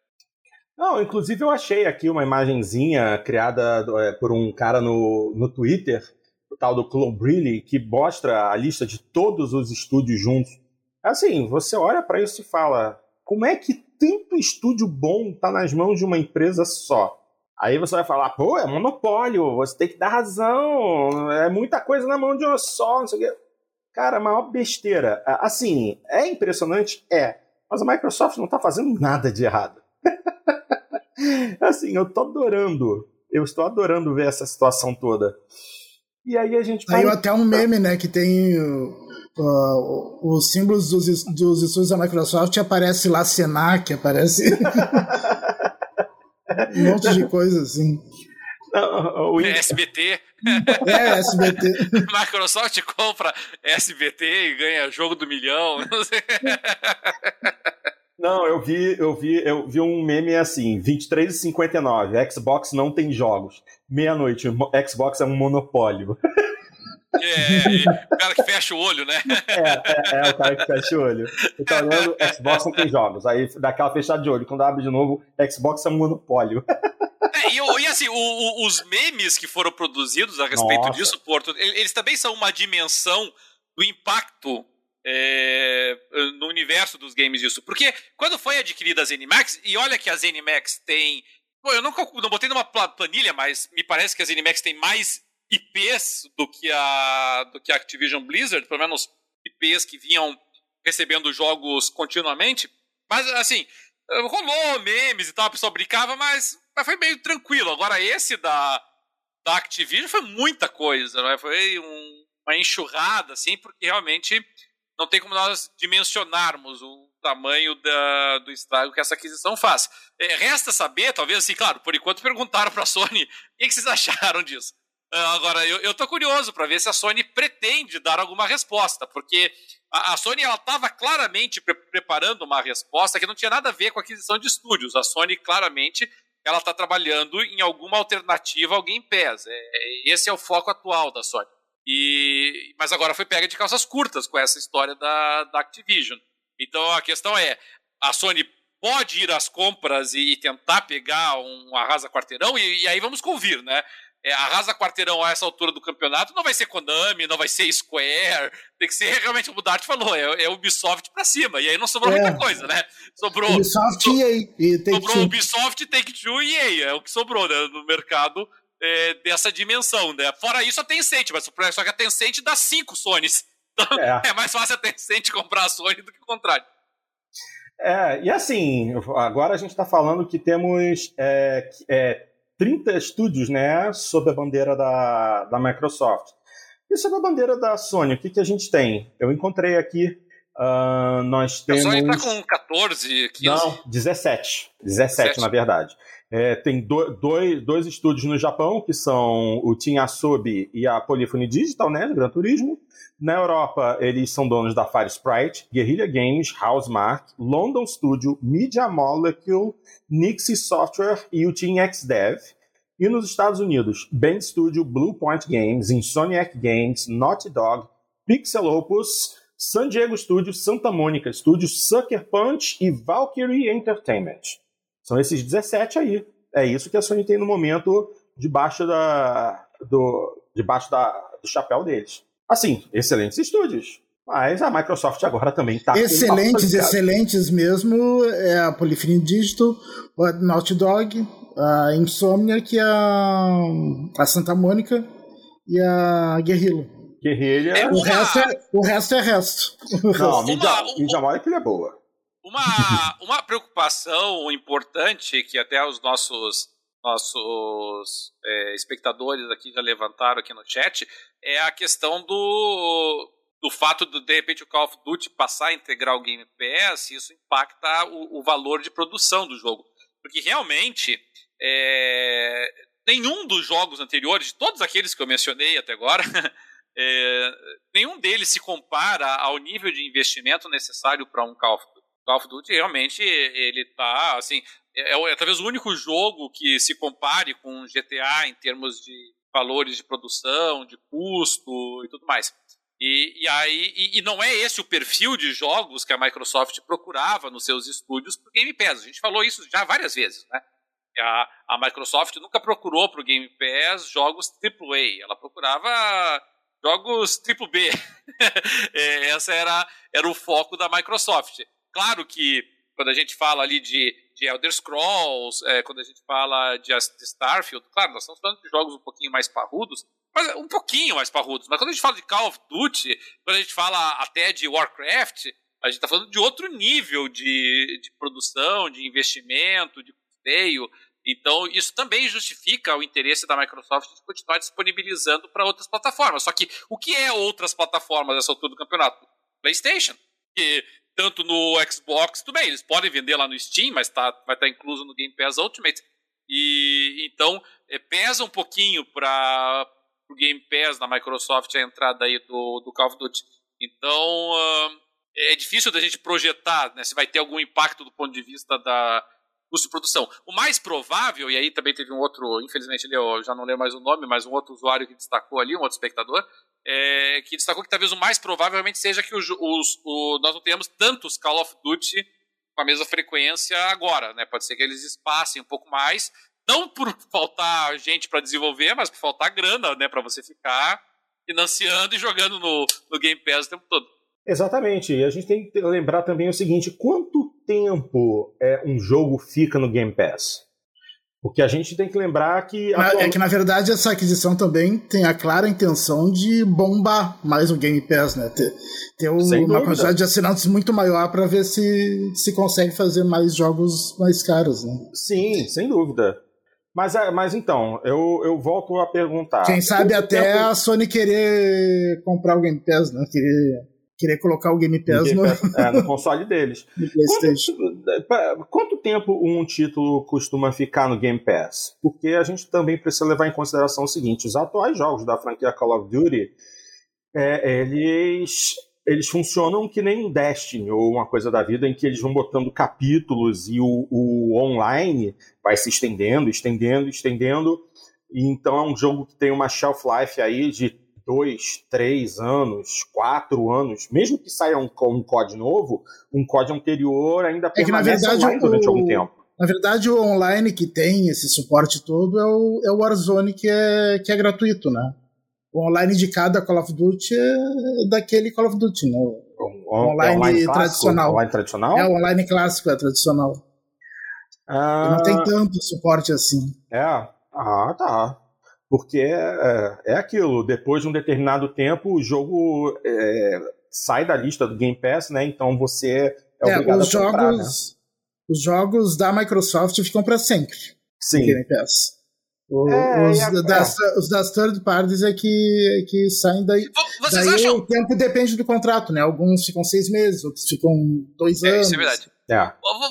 Não, inclusive eu achei aqui uma imagenzinha criada é, por um cara no, no Twitter, tal do Clone que mostra a lista de todos os estúdios juntos. Assim, você olha para isso e fala: como é que tanto estúdio bom tá nas mãos de uma empresa só? Aí você vai falar, pô, é monopólio, você tem que dar razão, é muita coisa na mão de uma só, não sei o quê. Cara, maior besteira. Assim, é impressionante? É. Mas a Microsoft não tá fazendo nada de errado. assim, eu tô adorando. Eu estou adorando ver essa situação toda. E aí a gente. Saiu até um meme, né? Que tem uh, os símbolos dos, dos estúdios da Microsoft aparece lá Senac, aparece. um monte de coisa assim. Não, o... SBT. É, SBT. Microsoft compra SBT e ganha jogo do milhão. Não sei. Não, eu vi, eu vi, eu vi um meme assim, 23,59, Xbox não tem jogos. Meia-noite, Xbox é um monopólio. É, o cara que fecha o olho, né? É, é, é o cara que fecha o olho. Então, olhando, Xbox não tem jogos. Aí dá aquela fechada de olho. Quando abre de novo, Xbox é um monopólio. É, e, e, assim, o, o, os memes que foram produzidos a respeito Nossa. disso, Porto, eles também são uma dimensão do impacto é, no universo dos games disso. Porque quando foi adquirida a ZeniMax, e olha que a ZeniMax tem. Pô, eu não, não botei numa planilha, mas me parece que a ZeniMax tem mais IPs do que a, do que a Activision Blizzard, pelo menos IPs que vinham recebendo jogos continuamente. Mas, assim, rolou memes e tal, a pessoa brincava, mas, mas foi meio tranquilo. Agora, esse da, da Activision foi muita coisa, né? Foi um, uma enxurrada, assim, porque realmente não tem como nós dimensionarmos o tamanho da, do estrago que essa aquisição faz. É, resta saber, talvez assim, claro, por enquanto perguntaram para a Sony o que, vocês acharam disso. Uh, agora, eu, tô curioso para ver se a Sony pretende dar alguma resposta, porque a, a Sony estava claramente pre preparando uma resposta que não tinha nada a ver com a aquisição de estúdios. A Sony claramente ela está trabalhando em alguma alternativa Game Pass. É, é, esse é o foco atual da Sony. E, mas agora foi pega de calças curtas com essa história da, da Activision. Então a questão é: a Sony pode ir às compras e, e tentar pegar um arrasa quarteirão, e, e, aí vamos convir, né? É, arrasa quarteirão a essa altura do campeonato não vai ser Konami, não vai ser Square, tem que ser realmente, como o Dart falou, é, é Ubisoft pra cima, e aí não sobrou é. muita coisa, né? Sobrou. Ubisoft so, e EA. sobrou Ubisoft, Take-Two e EA, é o que sobrou né, no mercado é, dessa dimensão, né? Fora isso, a Tencent, mas só que a Tencent dá cinco Sonys. Então é. é mais fácil a Tencent comprar a Sony do que o contrário. É, e assim, agora a gente está falando que temos é, é, 30 estúdios né, sob a bandeira da, da Microsoft. E sob a bandeira da Sony, o que, que a gente tem? Eu encontrei aqui, uh, nós temos... A Sony está com 14, 15? Não, 17. 17, 17. na verdade. É, tem do, dois, dois estúdios no Japão, que são o Team Asobi e a Polyphony Digital, né, do Gran Turismo. Na Europa, eles são donos da Fire Sprite, Guerrilla Games, Housemark, London Studio, Media Molecule, Nixie Software e o Team XDev. E nos Estados Unidos, Band Studio, Bluepoint Games, Insomniac Games, Naughty Dog, Pixel Opus, San Diego Studio, Santa Mônica Studio, Sucker Punch e Valkyrie Entertainment. São esses 17 aí. É isso que a Sony tem no momento debaixo da, do, debaixo da, do chapéu deles. Assim, excelentes estúdios. Mas a Microsoft agora também está. Excelentes, excelentes mesmo. É a Polyphony Digital, a Naughty Dog, a Insomnia, que é a, a Santa Mônica e a Guerrilla. Guerrilha. É o, resto é, o resto é resto. Não, Media, Media Molecule é boa. Uma, uma preocupação importante que até os nossos nossos é, espectadores aqui já levantaram aqui no chat é a questão do, do fato de, de repente, o Call of Duty passar a integrar o Game Pass, isso impacta o, o valor de produção do jogo. Porque realmente, é, nenhum dos jogos anteriores, de todos aqueles que eu mencionei até agora, é, nenhum deles se compara ao nível de investimento necessário para um Call of Duty. Call of Duty realmente ele tá assim é, é, é, talvez o único jogo que se compare com GTA em termos de valores de produção, de custo e tudo mais. E, e aí e, e, não é esse o perfil de jogos que a Microsoft procurava nos seus estúdios para Game Pass. A gente falou isso já várias vezes, né? A, a Microsoft nunca procurou para o Game Pass jogos AAA. Ela procurava jogos triple B. é, essa era, era o foco da Microsoft. Claro que quando a gente fala ali de, de Elder Scrolls, é, quando a gente fala de, de, Starfield, claro, nós estamos falando de jogos um pouquinho mais parrudos, mas um pouquinho mais parrudos. Mas quando a gente fala de Call of Duty, quando a gente fala até de Warcraft, a gente está falando de outro nível de, de produção, de investimento, de custeio. Então, isso também justifica o interesse da Microsoft de continuar disponibilizando para outras plataformas. Só que o que é outras plataformas nessa altura do campeonato? PlayStation. Que tanto no Xbox, tudo bem, eles podem vender lá no Steam, mas tá, vai estar tá incluso no Game Pass Ultimate. E então é, pesa um pouquinho para o Game Pass da Microsoft a entrada aí do, do Call of Duty. Então uh, é difícil da gente projetar né, se vai ter algum impacto do ponto de vista da custo de produção. O mais provável, e aí também teve um outro, infelizmente eu já não lembro mais o nome, mas um outro usuário que destacou ali, um outro espectador, é, que destacou que talvez o mais provavelmente seja que os, os, o, nós não tenhamos tantos Call of Duty com a mesma frequência agora, né? Pode ser que eles espassem um pouco mais, não por faltar gente para desenvolver, mas por faltar grana, né? Para você ficar financiando e jogando no, no Game Pass o tempo todo. Exatamente. E a gente tem que lembrar também o seguinte: quanto tempo é, um jogo fica no Game Pass? Porque a gente tem que lembrar que. É que, na verdade, essa aquisição também tem a clara intenção de bombar mais o Game Pass, né? Ter, ter uma quantidade de assinantes muito maior para ver se se consegue fazer mais jogos mais caros, né? Sim, sem dúvida. Mas, é, mas então, eu, eu volto a perguntar. Quem sabe até tempo... a Sony querer comprar o Game Pass, né? Querer querer colocar o Game Pass, no... É, no console deles. no PlayStation. Quanto, quanto, tempo um título costuma ficar no Game Pass? Porque a gente também precisa levar em consideração o seguinte: os atuais jogos da franquia Call of Duty, é, eles eles funcionam que nem um Destiny ou uma coisa da vida em que eles vão botando capítulos e o, o online vai se estendendo, estendendo, estendendo. Então é um jogo que tem uma shelf life aí de dois, três anos, quatro anos, mesmo que saia um, um COD novo, um COD anterior ainda é permanece verdade, durante o, algum tempo. Na verdade, o online que tem esse suporte todo é o, é o Warzone, que é, que é gratuito, né? O online de cada Call of Duty é daquele Call of Duty, né? O, online, online tradicional. Online tradicional? É, o online clássico, é tradicional. Ah, não tem tanto suporte assim. É? Ah, tá. Porque é, é aquilo, depois de um determinado tempo, o jogo é, sai da lista do Game Pass, né? Então você é, é obrigado os a comprar, jogos, né? Os jogos da Microsoft ficam para sempre. Sim. Game Pass. O, é, os, a, das, é. os das third parties é que, é que saem daí. Vocês daí acham? o tempo depende do contrato, né? Alguns ficam seis meses, outros ficam dois anos. Isso é verdade.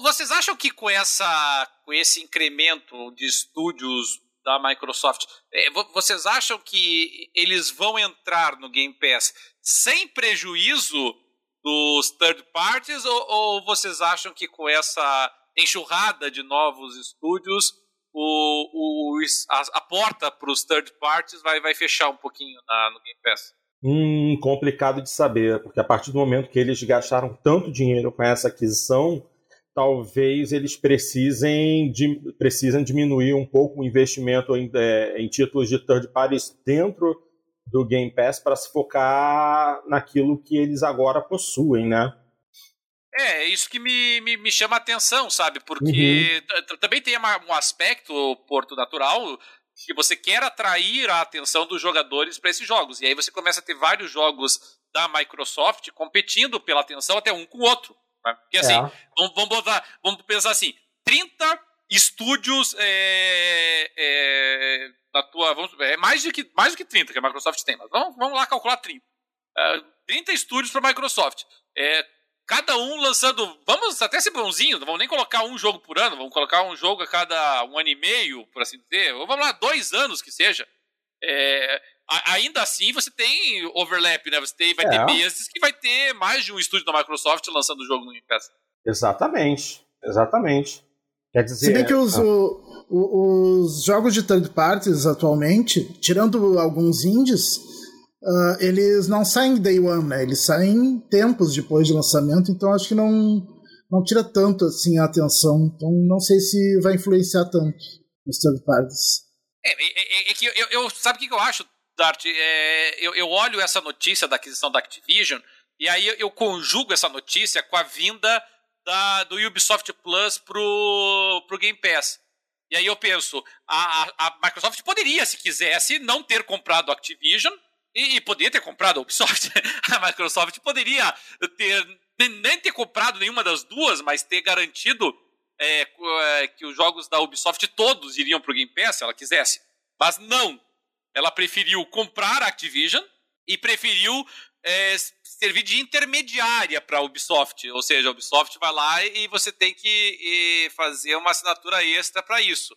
Vocês acham que com, essa, com esse incremento de estúdios da Microsoft. É, vocês acham que eles vão entrar no Game Pass sem prejuízo dos third parties ou, ou vocês acham que com essa enxurrada de novos estúdios o, o, a, a porta para os third parties vai, vai fechar um pouquinho na, no Game Pass? Hum, complicado de saber, porque a partir do momento que eles gastaram tanto dinheiro com essa aquisição, talvez eles precisem, de, precisem diminuir um pouco o investimento em, é, em títulos de third parties dentro do Game Pass para se focar naquilo que eles agora possuem, né? É, é isso que me, me, me chama a atenção, sabe? Porque uhum. também tem um aspecto, Porto Natural, que você quer atrair a atenção dos jogadores para esses jogos. E aí você começa a ter vários jogos da Microsoft competindo pela atenção até um com o outro. Porque assim, é. vamos, vamos, botar, vamos pensar assim: 30 estúdios é, é, da tua. Vamos, é mais, do que, mais do que 30 que a Microsoft tem, mas vamos, vamos lá calcular 30. Uh, 30 estúdios para a Microsoft. É, cada um lançando. Vamos até ser bonzinho, não vamos nem colocar um jogo por ano, vamos colocar um jogo a cada um ano e meio, por assim dizer. Ou vamos lá, dois anos que seja. É, ainda assim você tem overlap, né? Você tem, vai é. ter meses que vai ter mais de um estúdio da Microsoft lançando o jogo no Game Pass. Exatamente, exatamente. Quer dizer, Se bem que os, ah. o, o, os jogos de third parties atualmente, tirando alguns indies, uh, eles não saem day one, né? Eles saem tempos depois de lançamento, então acho que não, não tira tanto assim a atenção. Então não sei se vai influenciar tanto os third parties. É, é, é, é que eu, eu, sabe o que eu acho? Dart, é, eu, eu olho essa notícia da aquisição da Activision e aí eu conjugo essa notícia com a vinda da, do Ubisoft Plus pro, pro Game Pass. E aí eu penso, a, a, Microsoft poderia, se quisesse, não ter comprado a Activision e, e poderia ter comprado a Ubisoft. a Microsoft poderia ter nem ter comprado nenhuma das duas, mas ter garantido é, é que os jogos da Ubisoft todos iriam pro Game Pass, se ela quisesse. Mas não, ela preferiu comprar a Activision e preferiu é, servir de intermediária para a Ubisoft. Ou seja, a Ubisoft vai lá e você tem que fazer uma assinatura extra para isso.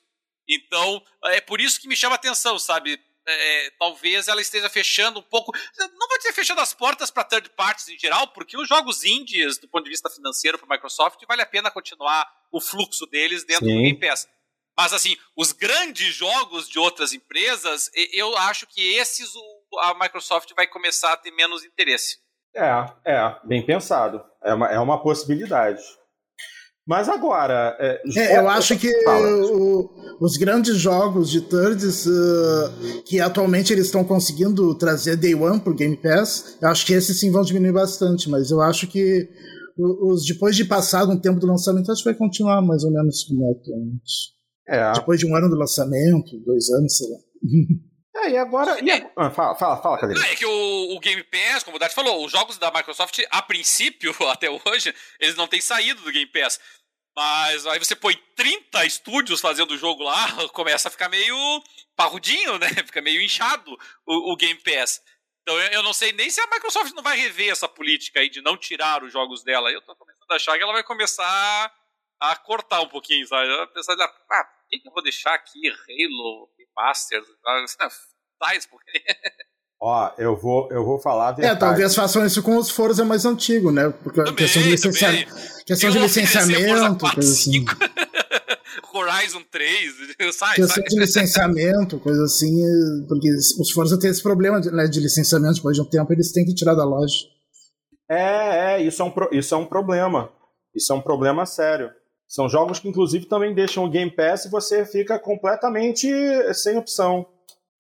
Então, é por isso que me chama a atenção, sabe? É, talvez ela esteja fechando um pouco. Não vou dizer fechando as portas para third parties em geral, porque os jogos indies, do ponto de vista financeiro para a Microsoft, vale a pena continuar o fluxo deles dentro Sim. do Game Pass. Mas, assim, os grandes jogos de outras empresas, eu acho que esses a Microsoft vai começar a ter menos interesse. É, é, bem pensado. É uma, é uma possibilidade. Mas agora. É, é, eu acho que o, os grandes jogos de thirds uh, que atualmente eles estão conseguindo trazer Day One pro Game Pass, eu acho que esses sim vão diminuir bastante, mas eu acho que os, depois de passado um tempo do lançamento, acho que vai continuar mais ou menos como é atualmente. É. Depois de um ano do lançamento, dois anos, sei lá. É, e agora. E a... ah, fala, fala, fala, Cadê? É que o, o, Game Pass, como o Dart falou, os jogos da Microsoft, a princípio, até hoje, eles não têm saído do Game Pass. Mas aí você põe 30 estúdios fazendo o jogo lá, começa a ficar meio parrudinho, né? Fica meio inchado o, o Game Pass. Então eu, eu, não sei nem se a Microsoft não vai rever essa política aí de não tirar os jogos dela. Eu tô começando a achar que ela vai começar a cortar um pouquinho, sabe? Apesar de, ah, que, que eu vou deixar aqui Halo, Masters, faz porque... Ó, eu vou, eu vou falar a verdade. É, talvez façam isso com os Forza mais antigos, né? Porque também, questão de, licencia... questão de licenciamento, coisa assim. Horizon 3, sai, questão sai. de licenciamento, coisa assim, porque os Forza têm esse problema de, né, de licenciamento, depois de um tempo eles têm que tirar da loja. É, é, isso é um, isso é um problema. Isso é um problema sério. São jogos que, inclusive, também deixam o Game Pass e você fica completamente sem opção.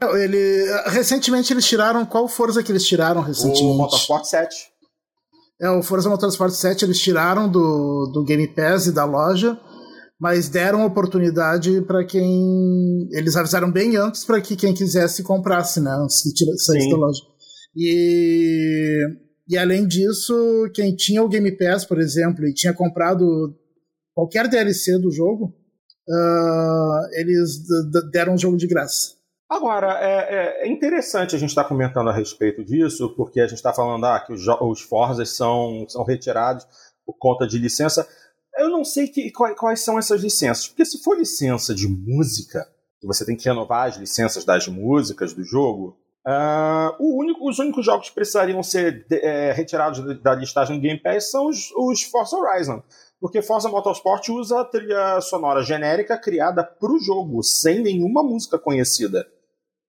Ele, recentemente eles tiraram. Qual Forza que eles tiraram recentemente? O Motorsport 7. É, o Forza Motorsport 7 eles tiraram do, do Game Pass e da loja, mas deram oportunidade para quem. Eles avisaram bem antes para que quem quisesse comprasse, né? Se saísse da loja. E, e além disso, quem tinha o Game Pass, por exemplo, e tinha comprado qualquer DLC do jogo, uh, eles deram o jogo de graça. Agora, é, é, é interessante a gente estar tá comentando a respeito disso, porque a gente está falando ah, que os, os Forzas são, são retirados por conta de licença. Eu não sei que, quais, quais são essas licenças, porque se for licença de música, que você tem que renovar as licenças das músicas do jogo, uh, único, os únicos jogos que precisariam ser de, é, retirados da listagem do Game Pass são os, os Forza Horizon porque Forza Motorsport usa a trilha sonora genérica criada para o jogo, sem nenhuma música conhecida.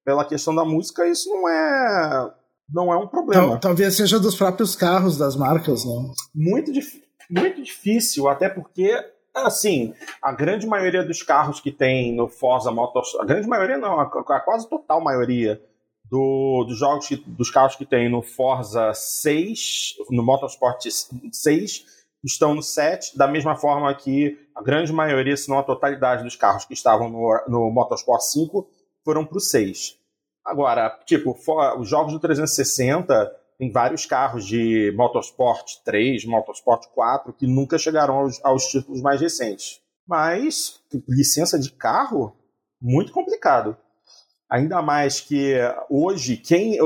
Pela questão da música, isso não é não é um problema. talvez seja dos próprios carros das marcas, né? Muito, dif muito difícil, até porque assim, a grande maioria dos carros que tem no Forza Motorsport, a grande maioria não, a, a quase total maioria do, dos jogos que, dos carros que tem no Forza 6, no Motorsport 6, estão no 7, da mesma forma que a grande maioria, se não a totalidade dos carros que estavam no, no Motorsport 5 foram para o 6. Agora, tipo, os jogos do 360 tem vários carros de Motorsport 3, Motorsport 4 que nunca chegaram aos, aos títulos mais recentes. Mas licença de carro, muito complicado. Ainda mais que hoje quem,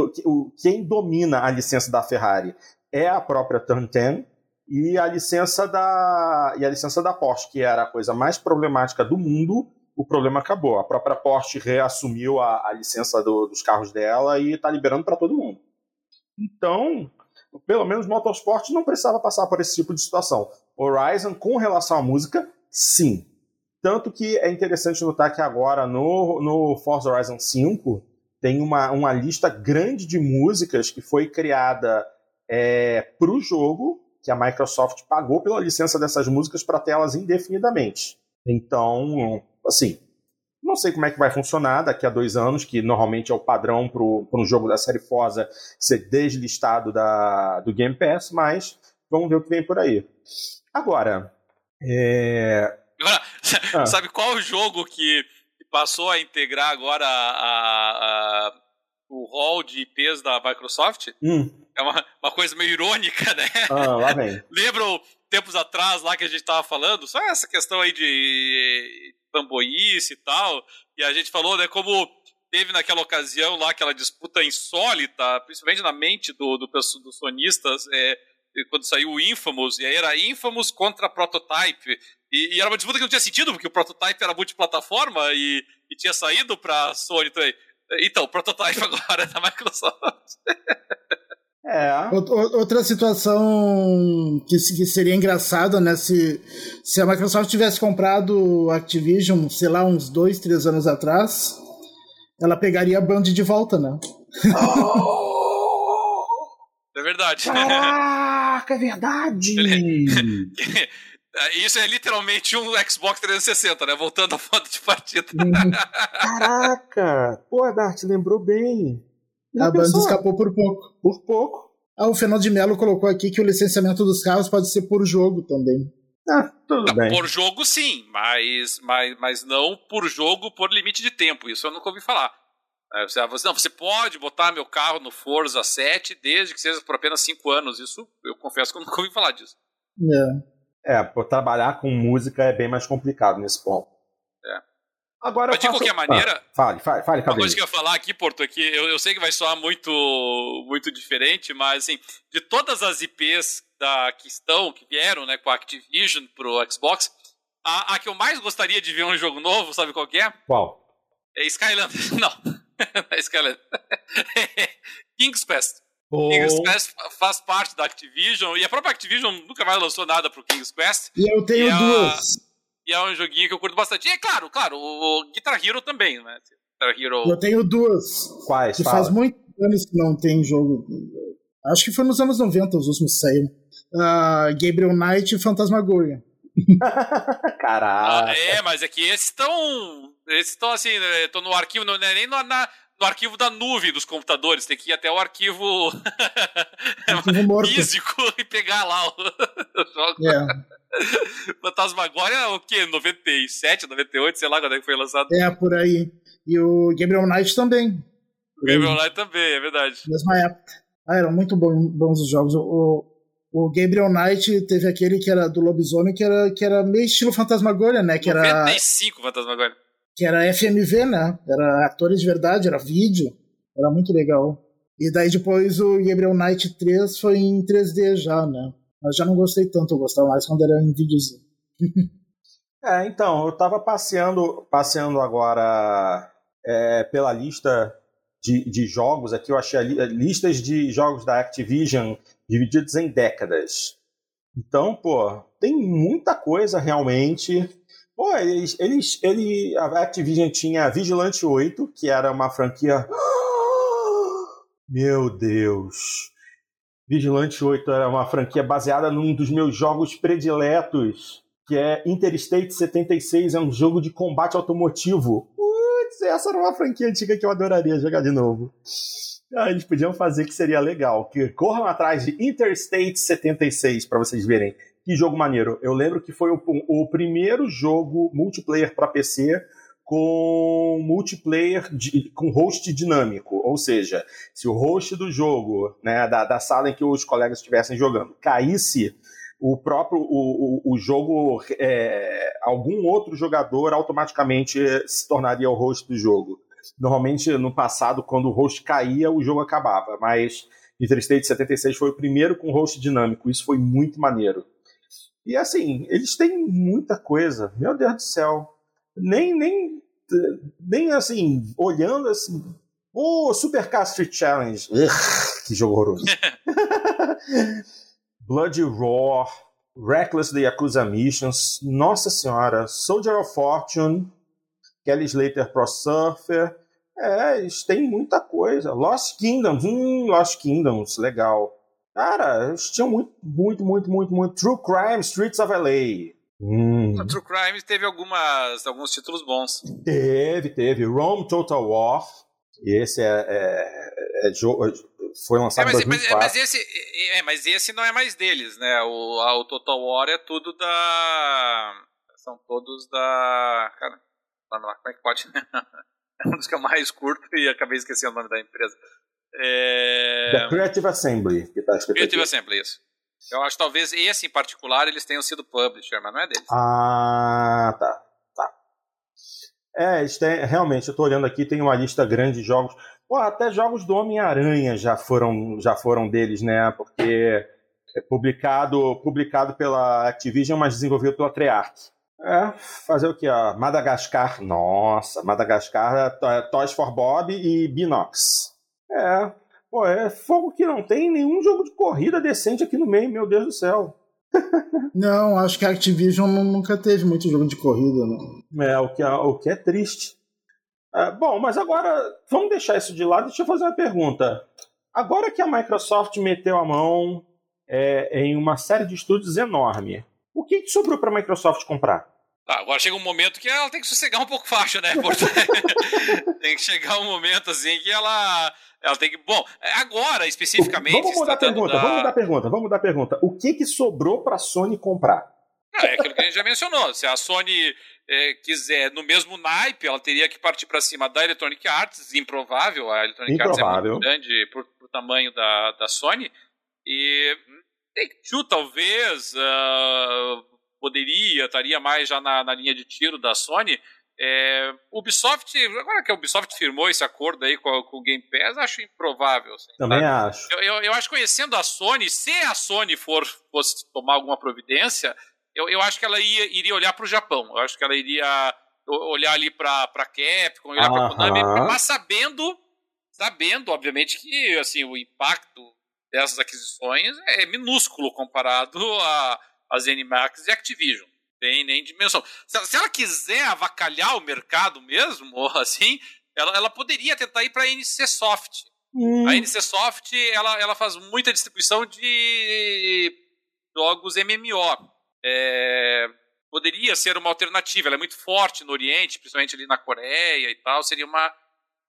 quem domina a licença da Ferrari é a própria Turn 10, e a licença da e a licença da Porsche, que era a coisa mais problemática do mundo, o problema acabou. A própria Porsche reassumiu a, a licença do, dos carros dela e está liberando para todo mundo. Então, pelo menos Motorsport não precisava passar por esse tipo de situação. Horizon, com relação à música, sim. Tanto que é interessante notar que agora no, no Forza Horizon 5 tem uma, uma lista grande de músicas que foi criada é, para o jogo que a Microsoft pagou pela licença dessas músicas para telas indefinidamente. Então, assim, não sei como é que vai funcionar daqui a dois anos, que normalmente é o padrão para um jogo da série Forza ser deslistado da, do Game Pass, mas vamos ver o que vem por aí. Agora, é... Agora, ah. sabe qual o jogo que passou a integrar agora a, a, a, o hall de IPs da Microsoft? Hum. É uma, uma coisa meio irônica, né? Ah, lá vem. Lembram tempos atrás lá que a gente tava falando? Só essa questão aí de pamboice e tal. E a gente falou, né, como teve naquela ocasião lá aquela disputa insólita, principalmente na mente do, do, dos sonistas, é, quando saiu o Infamous, e aí era Infamous contra Prototype. E, e, era uma disputa que não tinha sentido, porque o Prototype era multiplataforma e, e tinha saído pra Sony também. Então, o Prototype agora é da Microsoft. É. Outra situação que, seria engraçada, né? Se, se a Microsoft tivesse comprado Activision, sei lá, uns dois, três anos atrás, ela pegaria a Band de volta, né? É verdade. Caraca, é verdade! É, isso é literalmente um Xbox 360, né? Voltando à foto de partida. Caraca! Pô, Dart, lembrou bem. Já a banda escapou por pouco. Por pouco. Ah, o Fernando de Mello colocou aqui que o licenciamento dos carros pode ser por jogo também. Ah, tudo não, bem. Por jogo, sim, mas, mas, mas não por jogo por limite de tempo. Isso eu nunca ouvi falar. É, você, não, você pode botar meu carro no Forza 7 desde que seja por apenas 5 anos. Isso eu confesso que eu nunca ouvi falar disso. É. É, por trabalhar com música é bem mais complicado nesse ponto. É. Agora Mas de faço... qualquer maneira. Ah, fale, fale, fale, Uma coisa que eu ia falar aqui, Porto, aqui, eu, eu sei que vai soar muito, muito diferente, mas assim, de todas as IPs da que estão, que vieram né, com a Activision pro Xbox, a, a que eu mais gostaria de ver um jogo novo, sabe qual é? Qual? É Skylanders. Não. é Skylanders. King's Quest. Oh. King's Quest faz parte da Activision e a própria Activision nunca mais lançou nada pro King's Quest. E eu tenho e duas. É e é um joguinho que eu curto bastante. E é claro, claro, o Guitar Hero também, né? Guitar Hero. Eu tenho duas. Quais? Que fala. faz muitos anos que não tem jogo. Acho que foi nos anos 90 os últimos saíram. Uh, Gabriel Knight e Fantasmagoria. Caraca. Ah, é, mas é que esses estão. Esses estão assim, estão né, no arquivo, não é nem no, na, no arquivo da nuvem dos computadores, tem que ir até o arquivo, arquivo físico e pegar lá o, jogo. É. Fantasmagória é o quê? 97, 98, sei lá quando é que foi lançado. É, por aí. E o Gabriel Knight também. O Gabriel Knight também, é verdade. Mesma época. Ah, eram muito bons, bons os jogos. O, o Gabriel Knight teve aquele que era do lobisomem, que era, que era meio estilo Fantasmagória, né? Que 95 era, Fantasmagória. Que era FMV, né? Era atores de verdade, era vídeo. Era muito legal. E daí depois o Gabriel Knight 3 foi em 3D já, né? Mas já não gostei tanto, eu gostava mais quando era em videozinho. é, então, eu tava passeando, passeando agora é, pela lista de, de jogos aqui, eu achei li, listas de jogos da Activision divididos em décadas. Então, pô, tem muita coisa realmente. Pô, eles, eles, ele, a Activision tinha Vigilante 8, que era uma franquia. Meu Deus! Vigilante 8 era uma franquia baseada num dos meus jogos prediletos, que é Interstate 76, é um jogo de combate automotivo. Putz, essa era uma franquia antiga que eu adoraria jogar de novo. Ah, eles podiam fazer que seria legal. Que corram atrás de Interstate 76 para vocês verem. Que jogo maneiro. Eu lembro que foi o, o primeiro jogo multiplayer para PC com multiplayer de, com host dinâmico, ou seja, se o host do jogo, né, da, da sala em que os colegas estivessem jogando, caísse, o próprio o, o, o jogo, é, algum outro jogador automaticamente se tornaria o host do jogo. Normalmente no passado, quando o host caía, o jogo acabava, mas Interstate 76 foi o primeiro com host dinâmico, isso foi muito maneiro. E assim, eles têm muita coisa, meu Deus do céu nem, nem, nem assim, olhando assim. Ô, oh, Supercar Street Challenge. Ugh, que jogo horroroso. Bloody Roar, Reckless The Yakuza Missions, Nossa Senhora, Soldier of Fortune, Kelly Slater Pro Surfer. É, eles têm muita coisa. Lost Kingdoms, hum, Lost Kingdoms, legal. Cara, eles tinham muito, muito, muito, muito, muito. True Crime, Streets of LA. Hum. A True Crime teve algumas, alguns títulos bons. Teve, teve. Rome Total War. Esse é, é, é, é foi lançado é, mas, em 2004. Mas, mas, esse, é, mas esse não é mais deles, né? O, a, o Total War é tudo da... São todos da... Cara, como é que pode... é um dos que eu mais curto e acabei esquecendo o nome da empresa. É... Da Creative Assembly. Que tá Creative aqui. Assembly, isso. Eu acho que talvez esse em particular eles tenham sido publisher, mas não é deles. Ah, tá. Tá. É, tem, realmente, eu tô olhando aqui, tem uma lista grande de jogos. Pô, até jogos do Homem-Aranha já foram, já foram deles, né? Porque é publicado, publicado pela Activision, mas desenvolvido pela Treyarch. É, fazer o que? Madagascar. Nossa, Madagascar, Toys for Bob e Binox. É, Pô, é fogo que não tem nenhum jogo de corrida decente aqui no meio, meu Deus do céu. não, acho que a Activision nunca teve muito jogo de corrida, não. É, o que é, o que é triste. É, bom, mas agora, vamos deixar isso de lado. Deixa eu fazer uma pergunta. Agora que a Microsoft meteu a mão é, em uma série de estúdios enorme, O que, que sobrou para a Microsoft comprar? Ah, agora chega um momento que ela tem que sossegar um pouco faixa, né? tem que chegar um momento assim que ela ela tem que. Bom, agora especificamente. Vamos mudar a pergunta, da... vamos mudar a pergunta, vamos mudar a pergunta. O que, que sobrou para a Sony comprar? Ah, é aquilo que a gente já mencionou. Se a Sony é, quiser no mesmo naipe, ela teria que partir para cima da Electronic Arts, improvável. A Electronic improvável. Arts é muito grande por, por tamanho da, da Sony. E Take-Two talvez uh, poderia, estaria mais já na, na linha de tiro da Sony. É, Ubisoft, agora que a Ubisoft firmou esse acordo aí com, com o Game Pass, acho improvável. Assim, Também acho. Eu, eu, eu, acho que conhecendo a Sony, se a Sony for fosse tomar alguma providência, eu, eu acho que ela ia, iria olhar para o Japão. Eu acho que ela iria olhar ali para a Capcom, olhar para a Konami, mas sabendo, sabendo, obviamente, que assim, o impacto dessas aquisições é minúsculo comparado a, a ZeniMax e Activision tem nem dimensão. Se, se, ela quiser avacalhar o mercado mesmo, assim, ela, ela poderia tentar ir para a NC Soft. Hum. A NC Soft ela, ela faz muita distribuição de jogos MMO. É, poderia ser uma alternativa. Ela é muito forte no Oriente, principalmente ali na Coreia e tal. Seria uma,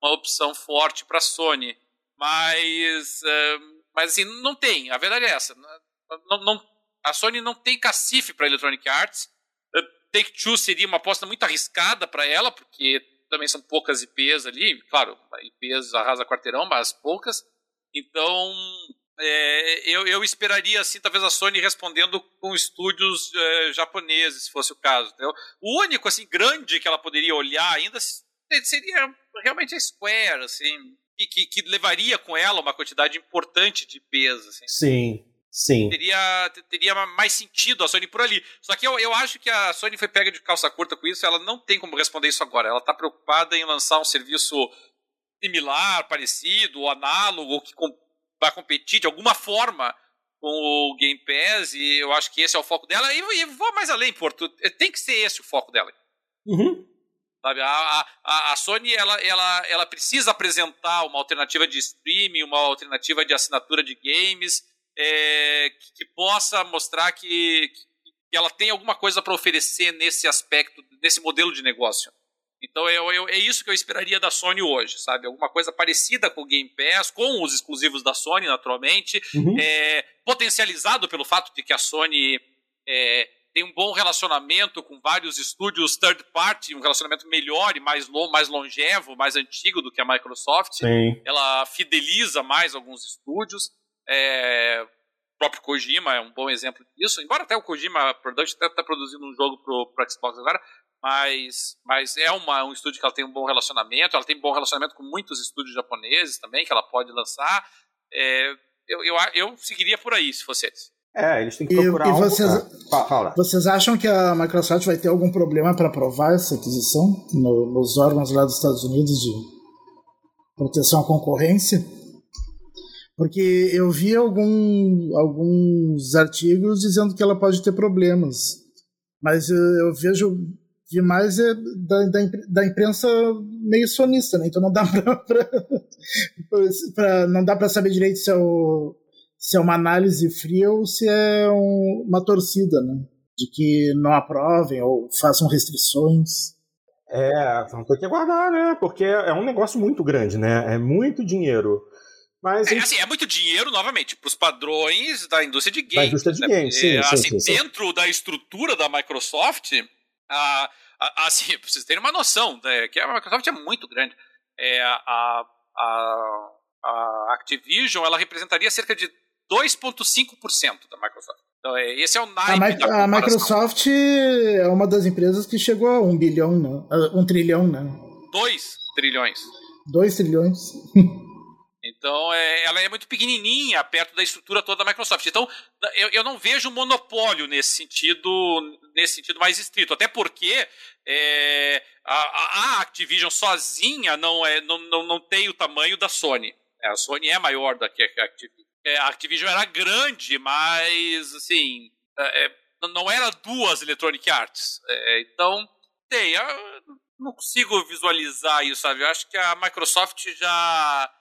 uma opção forte para a Sony. Mas, uh, mas assim, não tem. A verdade é essa. Não, não, a Sony não tem cacife para Electronic Arts. Take-Two seria uma aposta muito arriscada para ela, porque também são poucas IPs ali, claro, IPs arrasa quarteirão, mas poucas. Então, é, eu, eu, esperaria, assim, talvez a Sony respondendo com estúdios é, japoneses, se fosse o caso. Entendeu? O único, assim, grande que ela poderia olhar ainda seria realmente a Square, assim, que, que levaria com ela uma quantidade importante de IPs. Assim. Sim. Sim. Teria, teria mais sentido a Sony por ali. Só que eu, eu acho que a Sony foi pega de calça curta com isso, ela não tem como responder isso agora. Ela está preocupada em lançar um serviço similar, parecido, ou análogo, que com, vai competir de alguma forma com o Game Pass, e eu acho que esse é o foco dela. E, e vou mais além, Porto. Tem que ser esse o foco dela. Uhum. Sabe, a, a, a Sony ela, ela, ela precisa apresentar uma alternativa de streaming, uma alternativa de assinatura de games é, que, que, possa mostrar que, que ela tem alguma coisa para oferecer nesse aspecto, nesse modelo de negócio. Então eu, eu, é isso que eu esperaria da Sony hoje, sabe? Alguma coisa parecida com o Game Pass, com os exclusivos da Sony, naturalmente, uhum. é, potencializado pelo fato de que a Sony é, tem um bom relacionamento com vários estúdios third party, um relacionamento melhor e mais, long, mais longevo, mais antigo do que a Microsoft. Sim. Ela fideliza mais alguns estúdios. É, o próprio Kojima é um bom exemplo disso, embora até o Kojima Production está tá produzindo um jogo para o Xbox agora, mas, mas é uma, um estúdio que ela tem um bom relacionamento, ela tem um bom relacionamento com muitos estúdios japoneses também, que ela pode lançar. É, eu, eu, eu seguiria por aí, se fosse eles. É, eles têm que procurar e, e vocês, algo... vocês acham que a Microsoft vai ter algum problema para aprovar essa aquisição no, nos órgãos lá dos Estados Unidos de proteção à concorrência? Porque eu vi algum, alguns artigos dizendo que ela pode ter problemas. Mas eu, eu vejo vi mais é da, da, da, imprensa meio sonista, né? Então não dá para não dá para saber direito se é, o, se é uma análise fria ou se é um, uma torcida, né? De que não aprovem ou façam restrições. É, vamos ter que aguardar, né? Porque é um negócio muito grande, né? É muito dinheiro. Mas, é, assim, é muito dinheiro, novamente, para os padrões da indústria de games. Da indústria de né? games, sim, é, assim, sim, Dentro da estrutura da Microsoft, a, a, assim, para vocês terem uma noção, né, que a Microsoft é muito grande. É, a, a, a Activision ela representaria cerca de 2,5% da Microsoft. Então, é, esse é o naipe a, a Microsoft é uma das empresas que chegou a um bilhão, né? um trilhão, né? Dois trilhões. Dois trilhões. Então, é, ela é muito pequenininha perto da estrutura toda da Microsoft. Então, eu, eu não vejo monopólio nesse sentido, nesse sentido mais estrito. Até porque é, a, a, Activision sozinha não, é, não, não, não tem o tamanho da Sony. A Sony é maior do que a Activision. É, a Activision era grande, mas, assim, é, é não era duas Electronic Arts. É, então, tem. Não consigo visualizar isso, sabe? Eu acho que a Microsoft já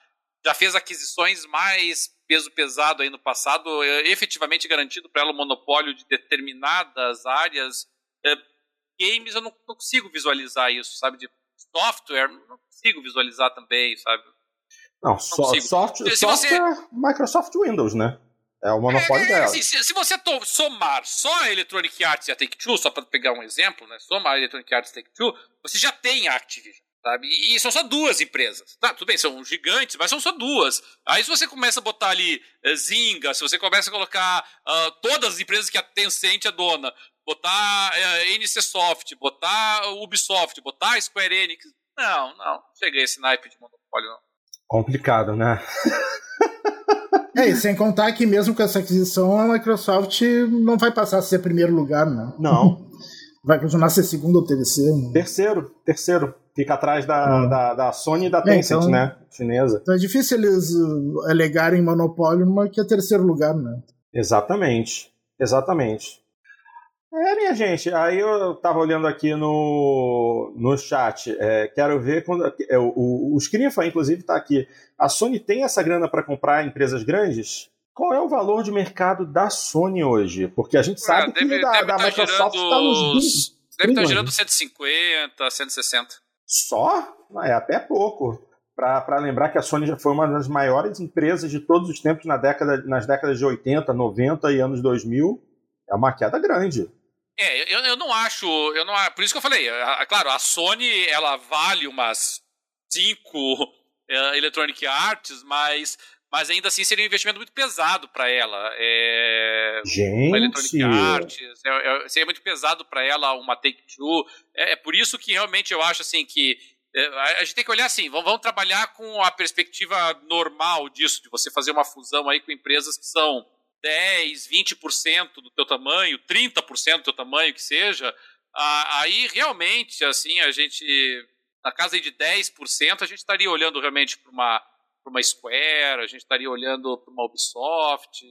já fez aquisições mais peso pesado aí no passado, é, efetivamente garantido para ela o monopólio de determinadas áreas. É, games eu não, não, consigo visualizar isso, sabe? De software, não consigo visualizar também, sabe? Não, não so, software, se software você... Microsoft Windows, né? É o monopólio é, dela. Assim, se, se, você somar só a Electronic Arts e a Take-Two, só para pegar um exemplo, né? Somar a Electronic Arts e a Take-Two, você já tem a Activision. Sabe? E são só duas empresas. Tá, tudo bem, são gigantes, mas são só duas. Aí se você começa a botar ali uh, Zynga, se você começa a colocar uh, todas as empresas que a Tencent é dona, botar uh, eh, NC Soft, botar Ubisoft, botar Square Enix, não, não, cheguei a esse naipe de monopólio, não. Complicado, né? É, e sem contar que mesmo com essa aquisição, a Microsoft não vai passar a ser primeiro lugar, né? Não. Vai continuar a ser segundo ou terceiro. Né? Terceiro, terceiro. Fica atrás da, hum. da, da, Sony e da é, Tencent, então, né? Chinesa. Então é difícil eles uh, alegarem monopólio numa que é terceiro lugar, né? Exatamente. Exatamente. É, minha gente, aí eu tava olhando aqui no, no chat, é, quero ver quando. É, o, o, o Scrifa, inclusive, está aqui. A Sony tem essa grana para comprar empresas grandes? Qual é o valor de mercado da Sony hoje? Porque a gente sabe deve, que da, da tá Microsoft está nos 20. Deve estar tá girando 150, 160. Só? É até pouco. Para lembrar que a Sony já foi uma das maiores empresas de todos os tempos na década, nas décadas de 80, 90 e anos 2000. É uma queda grande. É, eu, eu não acho, eu não, por isso que eu falei, a, a, claro, a Sony ela vale umas cinco uh, Electronic Arts, mas, mas ainda assim seria um investimento muito pesado para ela. É, Gente, Electronic Arts, é, é, seria muito pesado para ela uma Take Two. É, é, por isso que realmente eu acho assim que é, a gente tem que olhar assim, vamos, vamos trabalhar com a perspectiva normal disso, de você fazer uma fusão aí com empresas que são 10, 20% do teu tamanho, 30% do teu tamanho que seja, aí realmente, assim, a gente, na casa de 10%, a gente estaria olhando realmente para uma, uma Square, a gente estaria olhando para uma Ubisoft,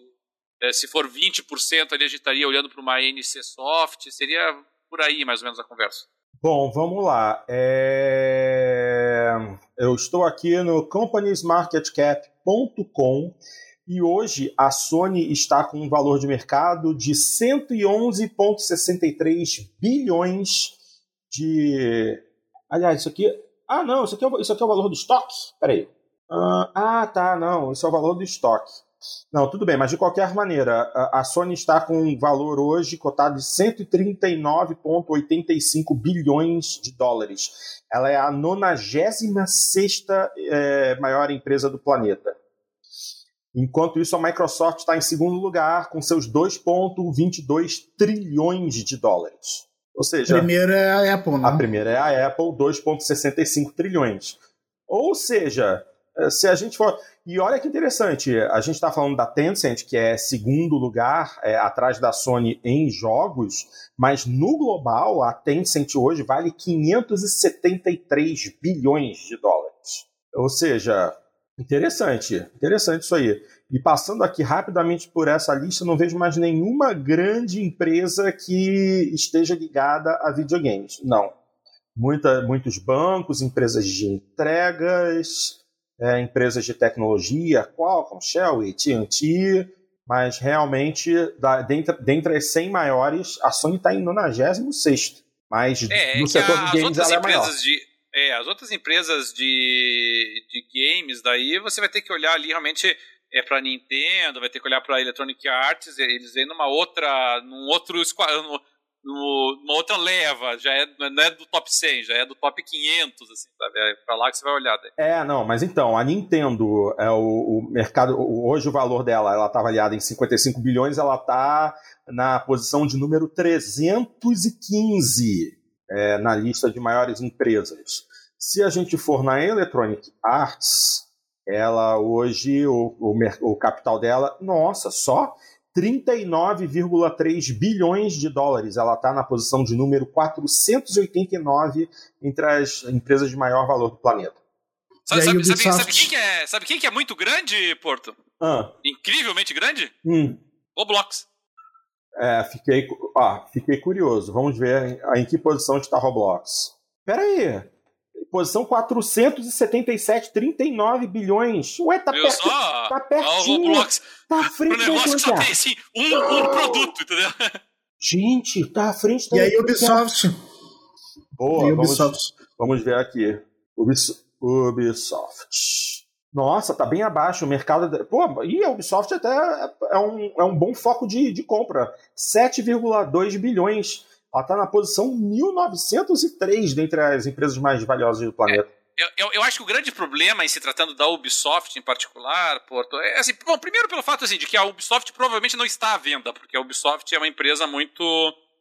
é, se for 20% ali, a gente estaria olhando para uma NC Soft, seria por aí mais ou menos a conversa. Bom, vamos lá. É... Eu estou aqui no companiesmarketcap.com e hoje a Sony está com um valor de mercado de 111,63 bilhões de. Aliás, isso aqui. Ah, não, isso aqui é o, isso aqui é o valor do estoque? Peraí. Ah, ah, tá, não, isso é o valor do estoque. Não, tudo bem, mas de qualquer maneira, a, Sony está com um valor hoje cotado de 139,85 bilhões de dólares. Ela é a 96 é, maior empresa do planeta. Enquanto isso, a Microsoft está em segundo lugar com seus 2,22 trilhões de dólares. Ou seja, a primeira é a Apple, né? A primeira é a Apple, 2,65 trilhões. Ou seja, se a gente for. E olha que interessante, a gente está falando da Tencent, que é segundo lugar é, atrás da Sony em jogos, mas no global a Tencent hoje vale 573 bilhões de dólares. Ou seja, Interessante, interessante isso aí. E passando aqui rapidamente por essa lista, não vejo mais nenhuma grande empresa que esteja ligada a videogames. Não. Muita, muitos bancos, empresas de entregas, é, empresas de tecnologia, Qualcomm, Shell, AT&T, mas realmente, da, dentre, dentre as 100 maiores, a Sony está em 96 mas é, no é setor de games ela é maior. De é, as outras empresas de, de games, daí você vai ter que olhar ali realmente é para Nintendo, vai ter que olhar para Electronic Arts, eles vêm numa outra, num outro numa outra leva, já é, não é do top 100, já é do top 500, assim, sabe? É para lá que você vai olhar. Daí. É, não, mas então, a Nintendo, é o, o mercado, hoje o valor dela, ela está avaliada em 55 bilhões, ela está na posição de número 315 é, na lista de maiores empresas. Se a gente for na Electronic Arts, ela hoje, o, o, o capital dela, nossa, só 39,3 bilhões de dólares. Ela está na posição de número 489 entre as empresas de maior valor do planeta. Sabe, sabe, sabe, sabe, quem, que é, sabe quem que é muito grande, Porto? Ah. Incrivelmente grande? Hum. Roblox. É, fiquei, ah, fiquei curioso. Vamos ver em, em que posição está Roblox. Pera aí. Posição 477, 39 bilhões. Ué, tá, perto, só? tá pertinho. Tá à frente o negócio que só tem assim, um, um produto, entendeu? Gente, tá à frente da E aí, Ubisoft? Boa, e vamos, Ubisoft? vamos ver aqui. Ubis- Ubisoft. Nossa, tá bem abaixo. O mercado. Pô, e a Ubisoft até é um, é um bom foco de, de compra. 7,2 bilhões. Ela tá na posição 1903 dentre as empresas mais valiosas do planeta. Eu, eu, eu acho que o grande problema em se tratando da Ubisoft em particular, Porto, é assim, bom, primeiro pelo fato assim, de que a Ubisoft provavelmente não está à venda, porque a Ubisoft é uma empresa muito,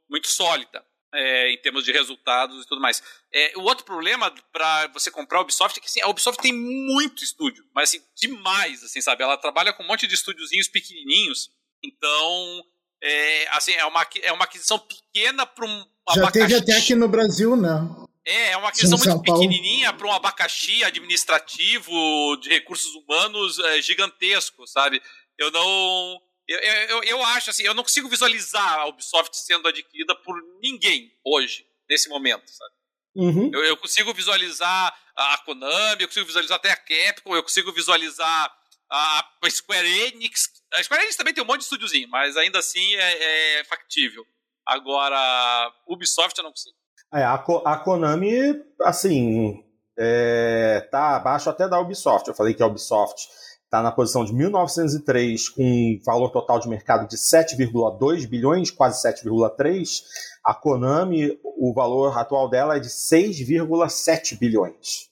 muito sólida é, em termos de resultados e tudo mais. É, o outro problema para você comprar a Ubisoft é que assim, a Ubisoft tem muito estúdio, mas assim, demais, assim, sabe? Ela trabalha com um monte de estúdiozinhos pequenininhos, então é, assim, é uma, é uma aquisição pequena para um Já teve abacaxi. até aqui no Brasil, né? É, é uma São muito pequenininha para um abacaxi administrativo de recursos humanos é, gigantesco, sabe? Eu não. Eu, eu, eu acho assim, eu não consigo visualizar a Ubisoft sendo adquirida por ninguém hoje, nesse momento, sabe? Uhum. Eu, eu consigo visualizar a Konami, eu consigo visualizar até a Capcom, eu consigo visualizar a Square Enix. A Square Enix também tem um monte de estúdiozinho, mas ainda assim é, é factível. Agora, Ubisoft eu não consigo. É, a, a Konami, assim, é, tá abaixo até da Ubisoft. Eu falei que a Ubisoft está na posição de 1903 com um valor total de mercado de 7,2 bilhões, quase 7,3. A Konami, o valor atual dela é de 6,7 bilhões.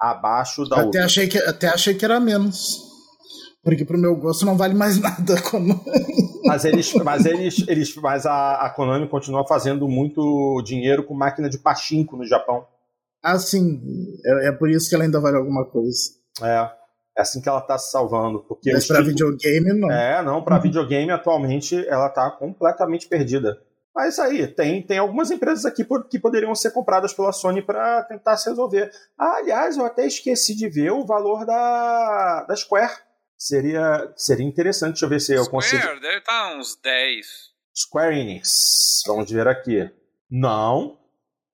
Abaixo da Até outra. achei, que, até achei que era menos. Porque pro meu gosto não vale mais nada. Quando... Mas eles, mas eles, eles, mas a, a Konami continua fazendo muito dinheiro com máquina de pachinko no Japão. Ah, sim. É, é por isso que ela ainda vale alguma coisa. É, é assim que ela está se salvando, porque Mas títulos- videogame, não. É, não, para videogame atualmente ela tá completamente perdida. Mas aí, tem, tem algumas empresas aqui por- que poderiam ser compradas pela Sony para tentar se resolver. Ah, aliás, eu até esqueci de ver o valor da, da Square. Seria, seria interessante, deixa eu ver se eu consigo. Square deve estar uns 10. Square Enix. Vamos ver aqui. Não,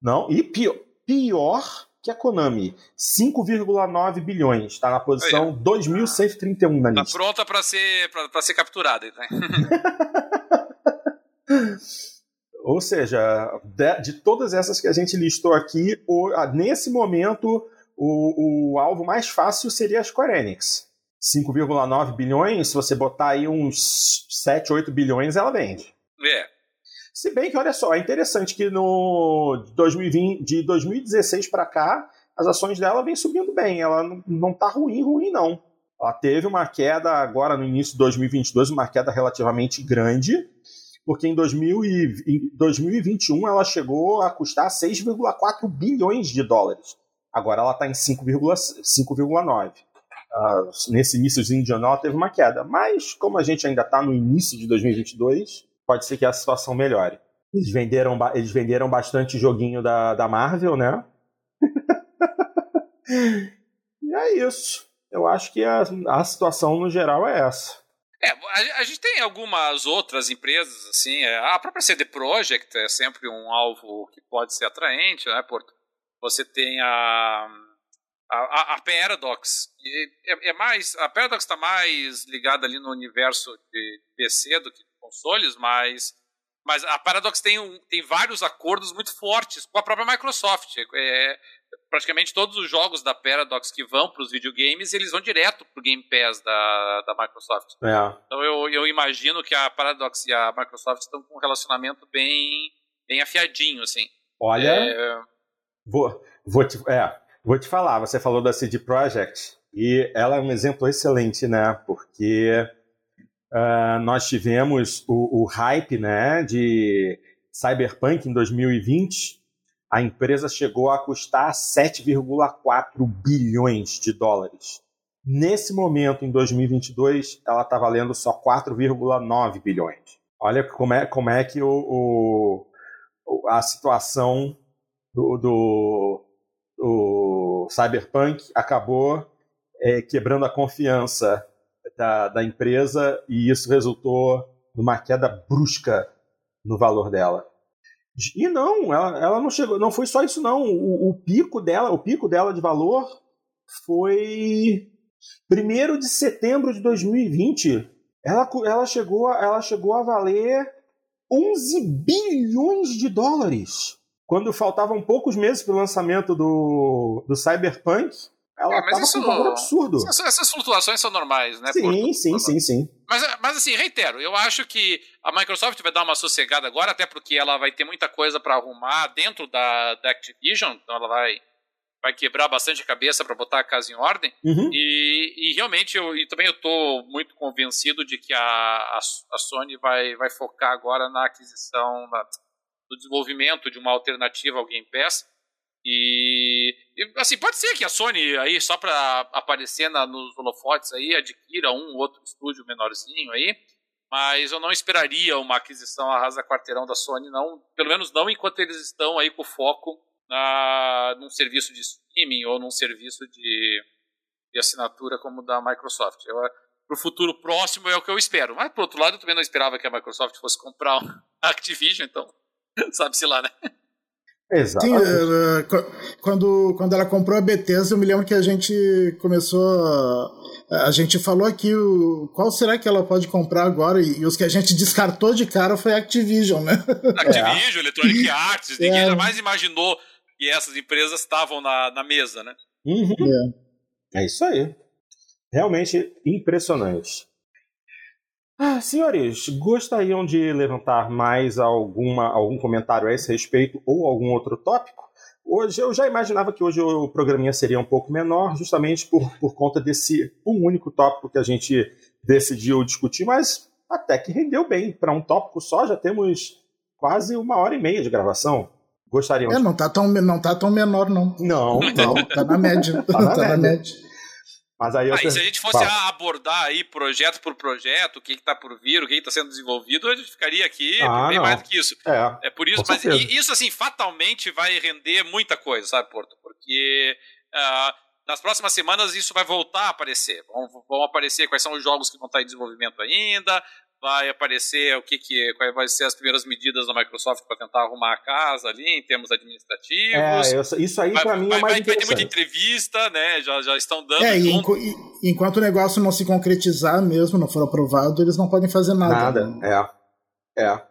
não. E pior, pior que a Konami. 5,9 bilhões. Está na posição 2.131 na Tá lista. pronta pra ser, pra, pra ser capturada. Né? Ou seja, de, de todas essas que a gente listou aqui, o- nesse momento, o, o alvo mais fácil seria a Square Enix. 5,9 bilhões, se você botar aí uns 7, 8 bilhões, ela vende. É. Se bem que, olha só, é interessante que no 2020, de 2016 para cá, as ações dela vêm subindo bem. Ela não, tá ruim, ruim não. Ela teve uma queda agora no início de 2022, uma queda relativamente grande, porque em 2000 e, em 2021 ela chegou a custar 6,4 bilhões de dólares. Agora ela está em 5,9. 5,9. Nesse iníciozinho de ano ela teve uma queda. Mas, como a gente ainda está no início de 2022, pode ser que a situação melhore. Eles venderam, eles venderam bastante joguinho da, da Marvel, né? e é isso. Eu acho que a, a situação no geral é essa. É, a, a gente tem algumas outras empresas, assim, é, a própria CD Projekt é sempre um alvo que pode ser atraente, né, Porto? Você tem a, a, a Paradox, e é, é mais, a Paradox está mais ligada ali no universo de PC do que de consoles, mas, mas a Paradox tem, um, tem vários acordos muito fortes com a própria Microsoft. É, praticamente todos os jogos da Paradox que vão para os videogames, eles vão direto para o Game Pass da, da Microsoft. É. Então eu, eu imagino que a Paradox e a Microsoft estão com um relacionamento bem, bem afiadinho, assim. Olha, É, vou, vou, te, é, vou te falar, você falou da CD Projekt e ela é um exemplo excelente, né? Porque ah, nós tivemos o, o hype né, de Cyberpunk em 2020. A empresa chegou a custar 7,4 bilhões de dólares. Nesse momento, em 2022, ela está valendo só 4,9 bilhões. Olha como é, como é que o- o- a situação do, do, do Cyberpunk acabou é, quebrando a confiança da, da empresa e isso resultou numa queda brusca no valor dela. E não, ela, ela não chegou, não foi só isso não. O, o pico dela, o pico dela de valor foi 1 de setembro de 2020. Ela, ela, chegou, ela chegou a valer 11 bilhões de dólares. Quando faltavam poucos meses para o lançamento do, do Cyberpunk, ela é, com um valor absurdo. Essas, essas, flutuações são normais, né? Sim, por, sim, sim, sim. Mas, mas assim, reitero, eu acho que a Microsoft vai dar uma sossegada agora, até porque ela vai ter muita coisa para arrumar dentro da, da Activision, então ela vai vai quebrar bastante a cabeça para botar a casa em ordem. Uhum. E, e, realmente, eu, e também eu estou muito convencido de que a, a, a, Sony vai, vai focar agora na aquisição, na, no desenvolvimento de uma alternativa ao Game Pass. E, e assim, pode ser que a Sony aí, só para aparecer na, nos holofotes aí, adquira um outro estúdio menorzinho aí. Mas eu não esperaria uma aquisição arrasa quarteirão da Sony, não. Pelo menos não enquanto eles estão aí com foco na, num serviço de streaming ou num serviço de, de assinatura como o da Microsoft. Para o futuro próximo é o que eu espero. Mas, por outro lado, eu também não esperava que a Microsoft fosse comprar a Activision, então sabe-se lá, né? Exato. Sim, uh, quando, quando ela comprou a Bethesda, eu me lembro que a gente começou. A gente falou aqui o, qual será que ela pode comprar agora, e, e os que a gente descartou de cara foi a Activision, né? Activision, é. Electronic Arts, ninguém é. jamais imaginou que essas empresas estavam na, na mesa, né? Uhum. É. é isso aí. Realmente impressionante. Ah, senhores, gostariam de levantar mais alguma, algum comentário a esse respeito ou algum outro tópico? Hoje eu já imaginava que hoje o programinha seria um pouco menor, justamente por, por conta desse um único tópico que a gente decidiu discutir, mas até que rendeu bem. Para um tópico só, já temos quase uma hora e meia de gravação. Gostariam é, de... não tá tão não tá tão menor não. Não, não. tá na média. tá, na, tá média. na média. Mas aí ah, se a gente fosse Fala. abordar aí projeto por projeto, o que está por vir, o que está sendo desenvolvido, a gente ficaria aqui ah, bem não. mais do que isso. É, é por isso, mas isso assim, fatalmente vai render muita coisa, sabe, Porto? Porque uh, nas próximas semanas isso vai voltar a aparecer. Vão, vão aparecer quais são os jogos que vão estar em desenvolvimento ainda, vai aparecer o que, que quais vai ser as primeiras medidas da Microsoft para tentar arrumar a casa ali em termos administrativos. É, eu, isso aí para mim é mais vai, vai ter muita entrevista, né? Já, já estão dando. É, e enqu enquanto o negócio não se concretizar mesmo, não for aprovado, eles não podem fazer nada. Nada, né? é. É.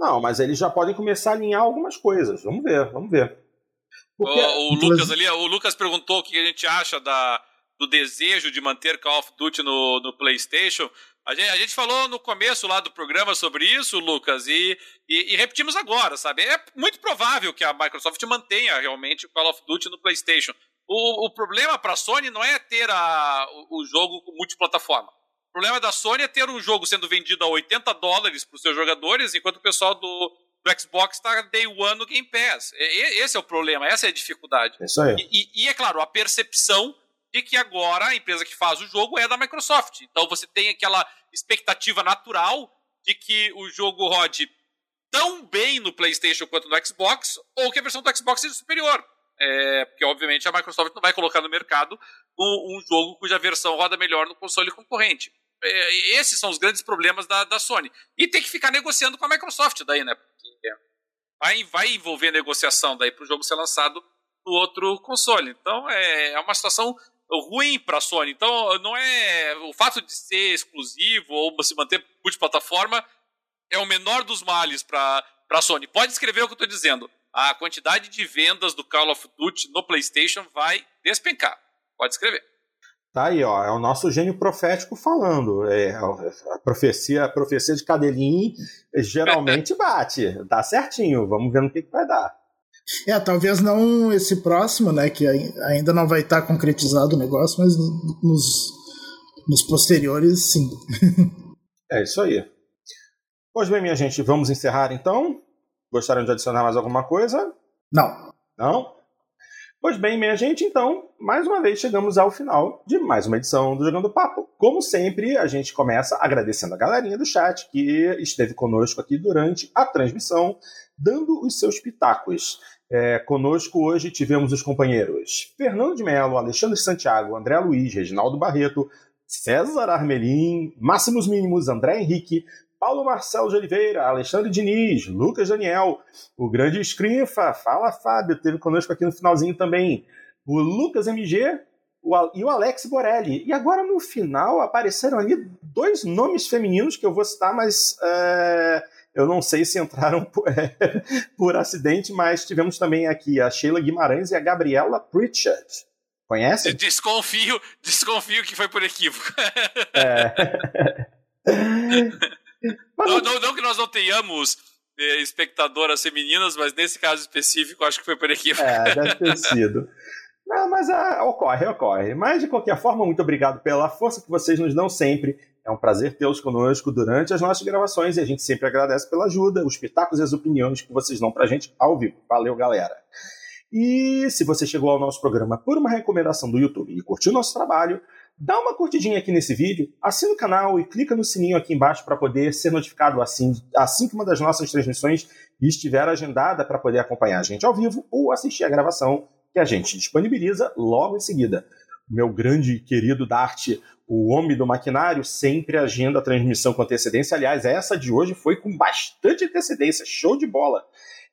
Não, mas eles já podem começar a alinhar algumas coisas. Vamos ver, vamos ver. Porque... O, o Lucas ali, o Lucas perguntou o que a gente acha da, do desejo de manter Call of Duty no, no PlayStation. A gente, a gente, falou no começo lá do programa sobre isso, Lucas, e, e, e, repetimos agora, sabe? É muito provável que a Microsoft mantenha realmente o Call of Duty no PlayStation. O, o problema para a Sony não é ter a, o, o jogo multiplataforma. O problema da Sony é ter um jogo sendo vendido a 80 dólares para os seus jogadores, enquanto o pessoal do, do Xbox está day one no Game Pass. E, esse é o problema, essa é a dificuldade. Isso aí. E, e é claro, a percepção de que agora a empresa que faz o jogo é da Microsoft. Então você tem aquela expectativa natural de que o jogo rode tão bem no PlayStation quanto no Xbox, ou que a versão do Xbox seja superior. É, porque, obviamente, a Microsoft não vai colocar no mercado um, um jogo cuja versão roda melhor no console concorrente. É, esses são os grandes problemas da, da, Sony. E tem que ficar negociando com a Microsoft daí, né? Porque vai, vai envolver negociação daí para o jogo ser lançado no outro console. Então é, é uma situação ruim para a Sony. Então, não é o fato de ser exclusivo ou se manter multiplataforma é o menor dos males para a Sony. Pode escrever o que eu estou dizendo. A quantidade de vendas do Call of Duty no PlayStation vai despencar. Pode escrever. Tá aí, ó, é o nosso gênio profético falando. É, a profecia, a profecia de Cadelinho geralmente bate. Dá certinho. Vamos ver no que, que vai dar. É, talvez não esse próximo, né? Que ainda não vai estar concretizado o negócio, mas nos, nos posteriores, sim. é isso aí. Pois bem, minha gente, vamos encerrar então. Gostaram de adicionar mais alguma coisa? Não. Não? Pois bem, minha gente, então, mais uma vez chegamos ao final de mais uma edição do Jogando Papo. Como sempre, a gente começa agradecendo a galerinha do chat que esteve conosco aqui durante a transmissão, dando os seus pitacos. É, conosco hoje tivemos os companheiros Fernando de Mello, Alexandre Santiago, André Luiz, Reginaldo Barreto, César Armelin, Máximos Mínimos, André Henrique, Paulo Marcelo de Oliveira, Alexandre Diniz, Lucas Daniel, o grande Scrinfa, fala Fábio, teve conosco aqui no finalzinho também, o Lucas MG o, e o Alex Borelli. E agora no final apareceram ali dois nomes femininos que eu vou citar, mas é, eu não sei se entraram por, é, por acidente, mas tivemos também aqui a Sheila Guimarães e a Gabriela Pritchard. Conhece? Desconfio, desconfio que foi por equívoco. É. não, não, não, que nós não tenhamos eh, espectadoras femininas, mas nesse caso específico acho que foi por equívoco. É, deve ter sido. Não, mas ah, ocorre, ocorre. Mas de qualquer forma, muito obrigado pela força que vocês nos dão sempre. É um prazer tê-los conosco durante as nossas gravações e a gente sempre agradece pela ajuda, os pitacos e as opiniões que vocês dão pra gente ao vivo. Valeu, galera! E se você chegou ao nosso programa por uma recomendação do YouTube e curtiu nosso trabalho, dá uma curtidinha aqui nesse vídeo, assina o canal e clica no sininho aqui embaixo para poder ser notificado assim, assim que uma das nossas transmissões estiver agendada para poder acompanhar a gente ao vivo ou assistir a gravação que a gente disponibiliza logo em seguida. Meu grande querido Dart, o homem do maquinário, sempre agenda a transmissão com antecedência. Aliás, essa de hoje foi com bastante antecedência, show de bola.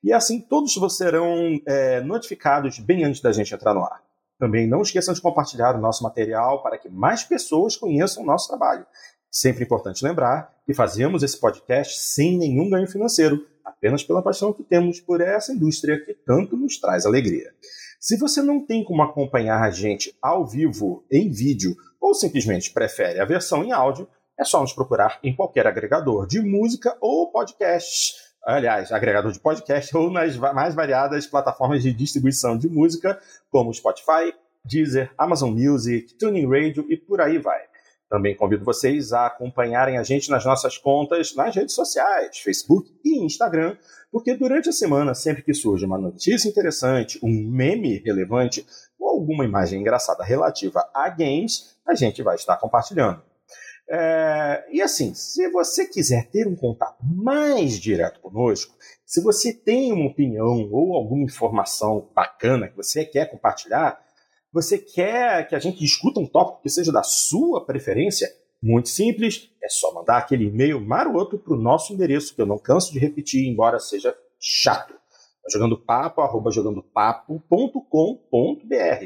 E assim todos vocês serão é, notificados bem antes da gente entrar no ar. Também não esqueçam de compartilhar o nosso material para que mais pessoas conheçam o nosso trabalho. Sempre importante lembrar que fazemos esse podcast sem nenhum ganho financeiro, apenas pela paixão que temos por essa indústria que tanto nos traz alegria. Se você não tem como acompanhar a gente ao vivo, em vídeo, ou simplesmente prefere a versão em áudio, é só nos procurar em qualquer agregador de música ou podcast aliás, agregador de podcast ou nas mais variadas plataformas de distribuição de música, como Spotify, Deezer, Amazon Music, Tuning Radio e por aí vai. Também convido vocês a acompanharem a gente nas nossas contas nas redes sociais, Facebook e Instagram, porque durante a semana, sempre que surge uma notícia interessante, um meme relevante ou alguma imagem engraçada relativa a games, a gente vai estar compartilhando. É, e assim, se você quiser ter um contato mais direto conosco, se você tem uma opinião ou alguma informação bacana que você quer compartilhar, você quer que a gente discuta um tópico que seja da sua preferência, muito simples, é só mandar aquele e-mail maroto para o nosso endereço, que eu não canso de repetir, embora seja chato. Jogando papo, arroba jogandopapo.com.br.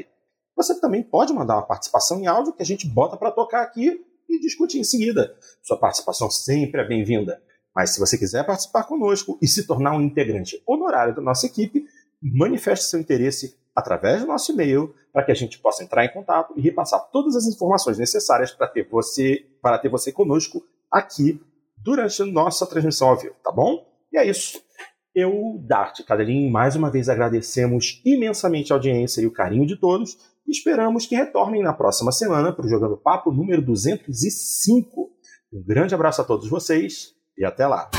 Você também pode mandar uma participação em áudio que a gente bota para tocar aqui e discute em seguida. Sua participação sempre é bem-vinda. Mas se você quiser participar conosco e se tornar um integrante honorário da nossa equipe, manifeste seu interesse através do nosso e-mail para que a gente possa entrar em contato e repassar todas as informações necessárias para ter você para ter você conosco aqui durante a nossa transmissão ao vivo, tá bom? E é isso. Eu, Dart Cadelinho, mais uma vez agradecemos imensamente a audiência e o carinho de todos e esperamos que retornem na próxima semana para o Jogando Papo número 205. Um grande abraço a todos vocês e até lá!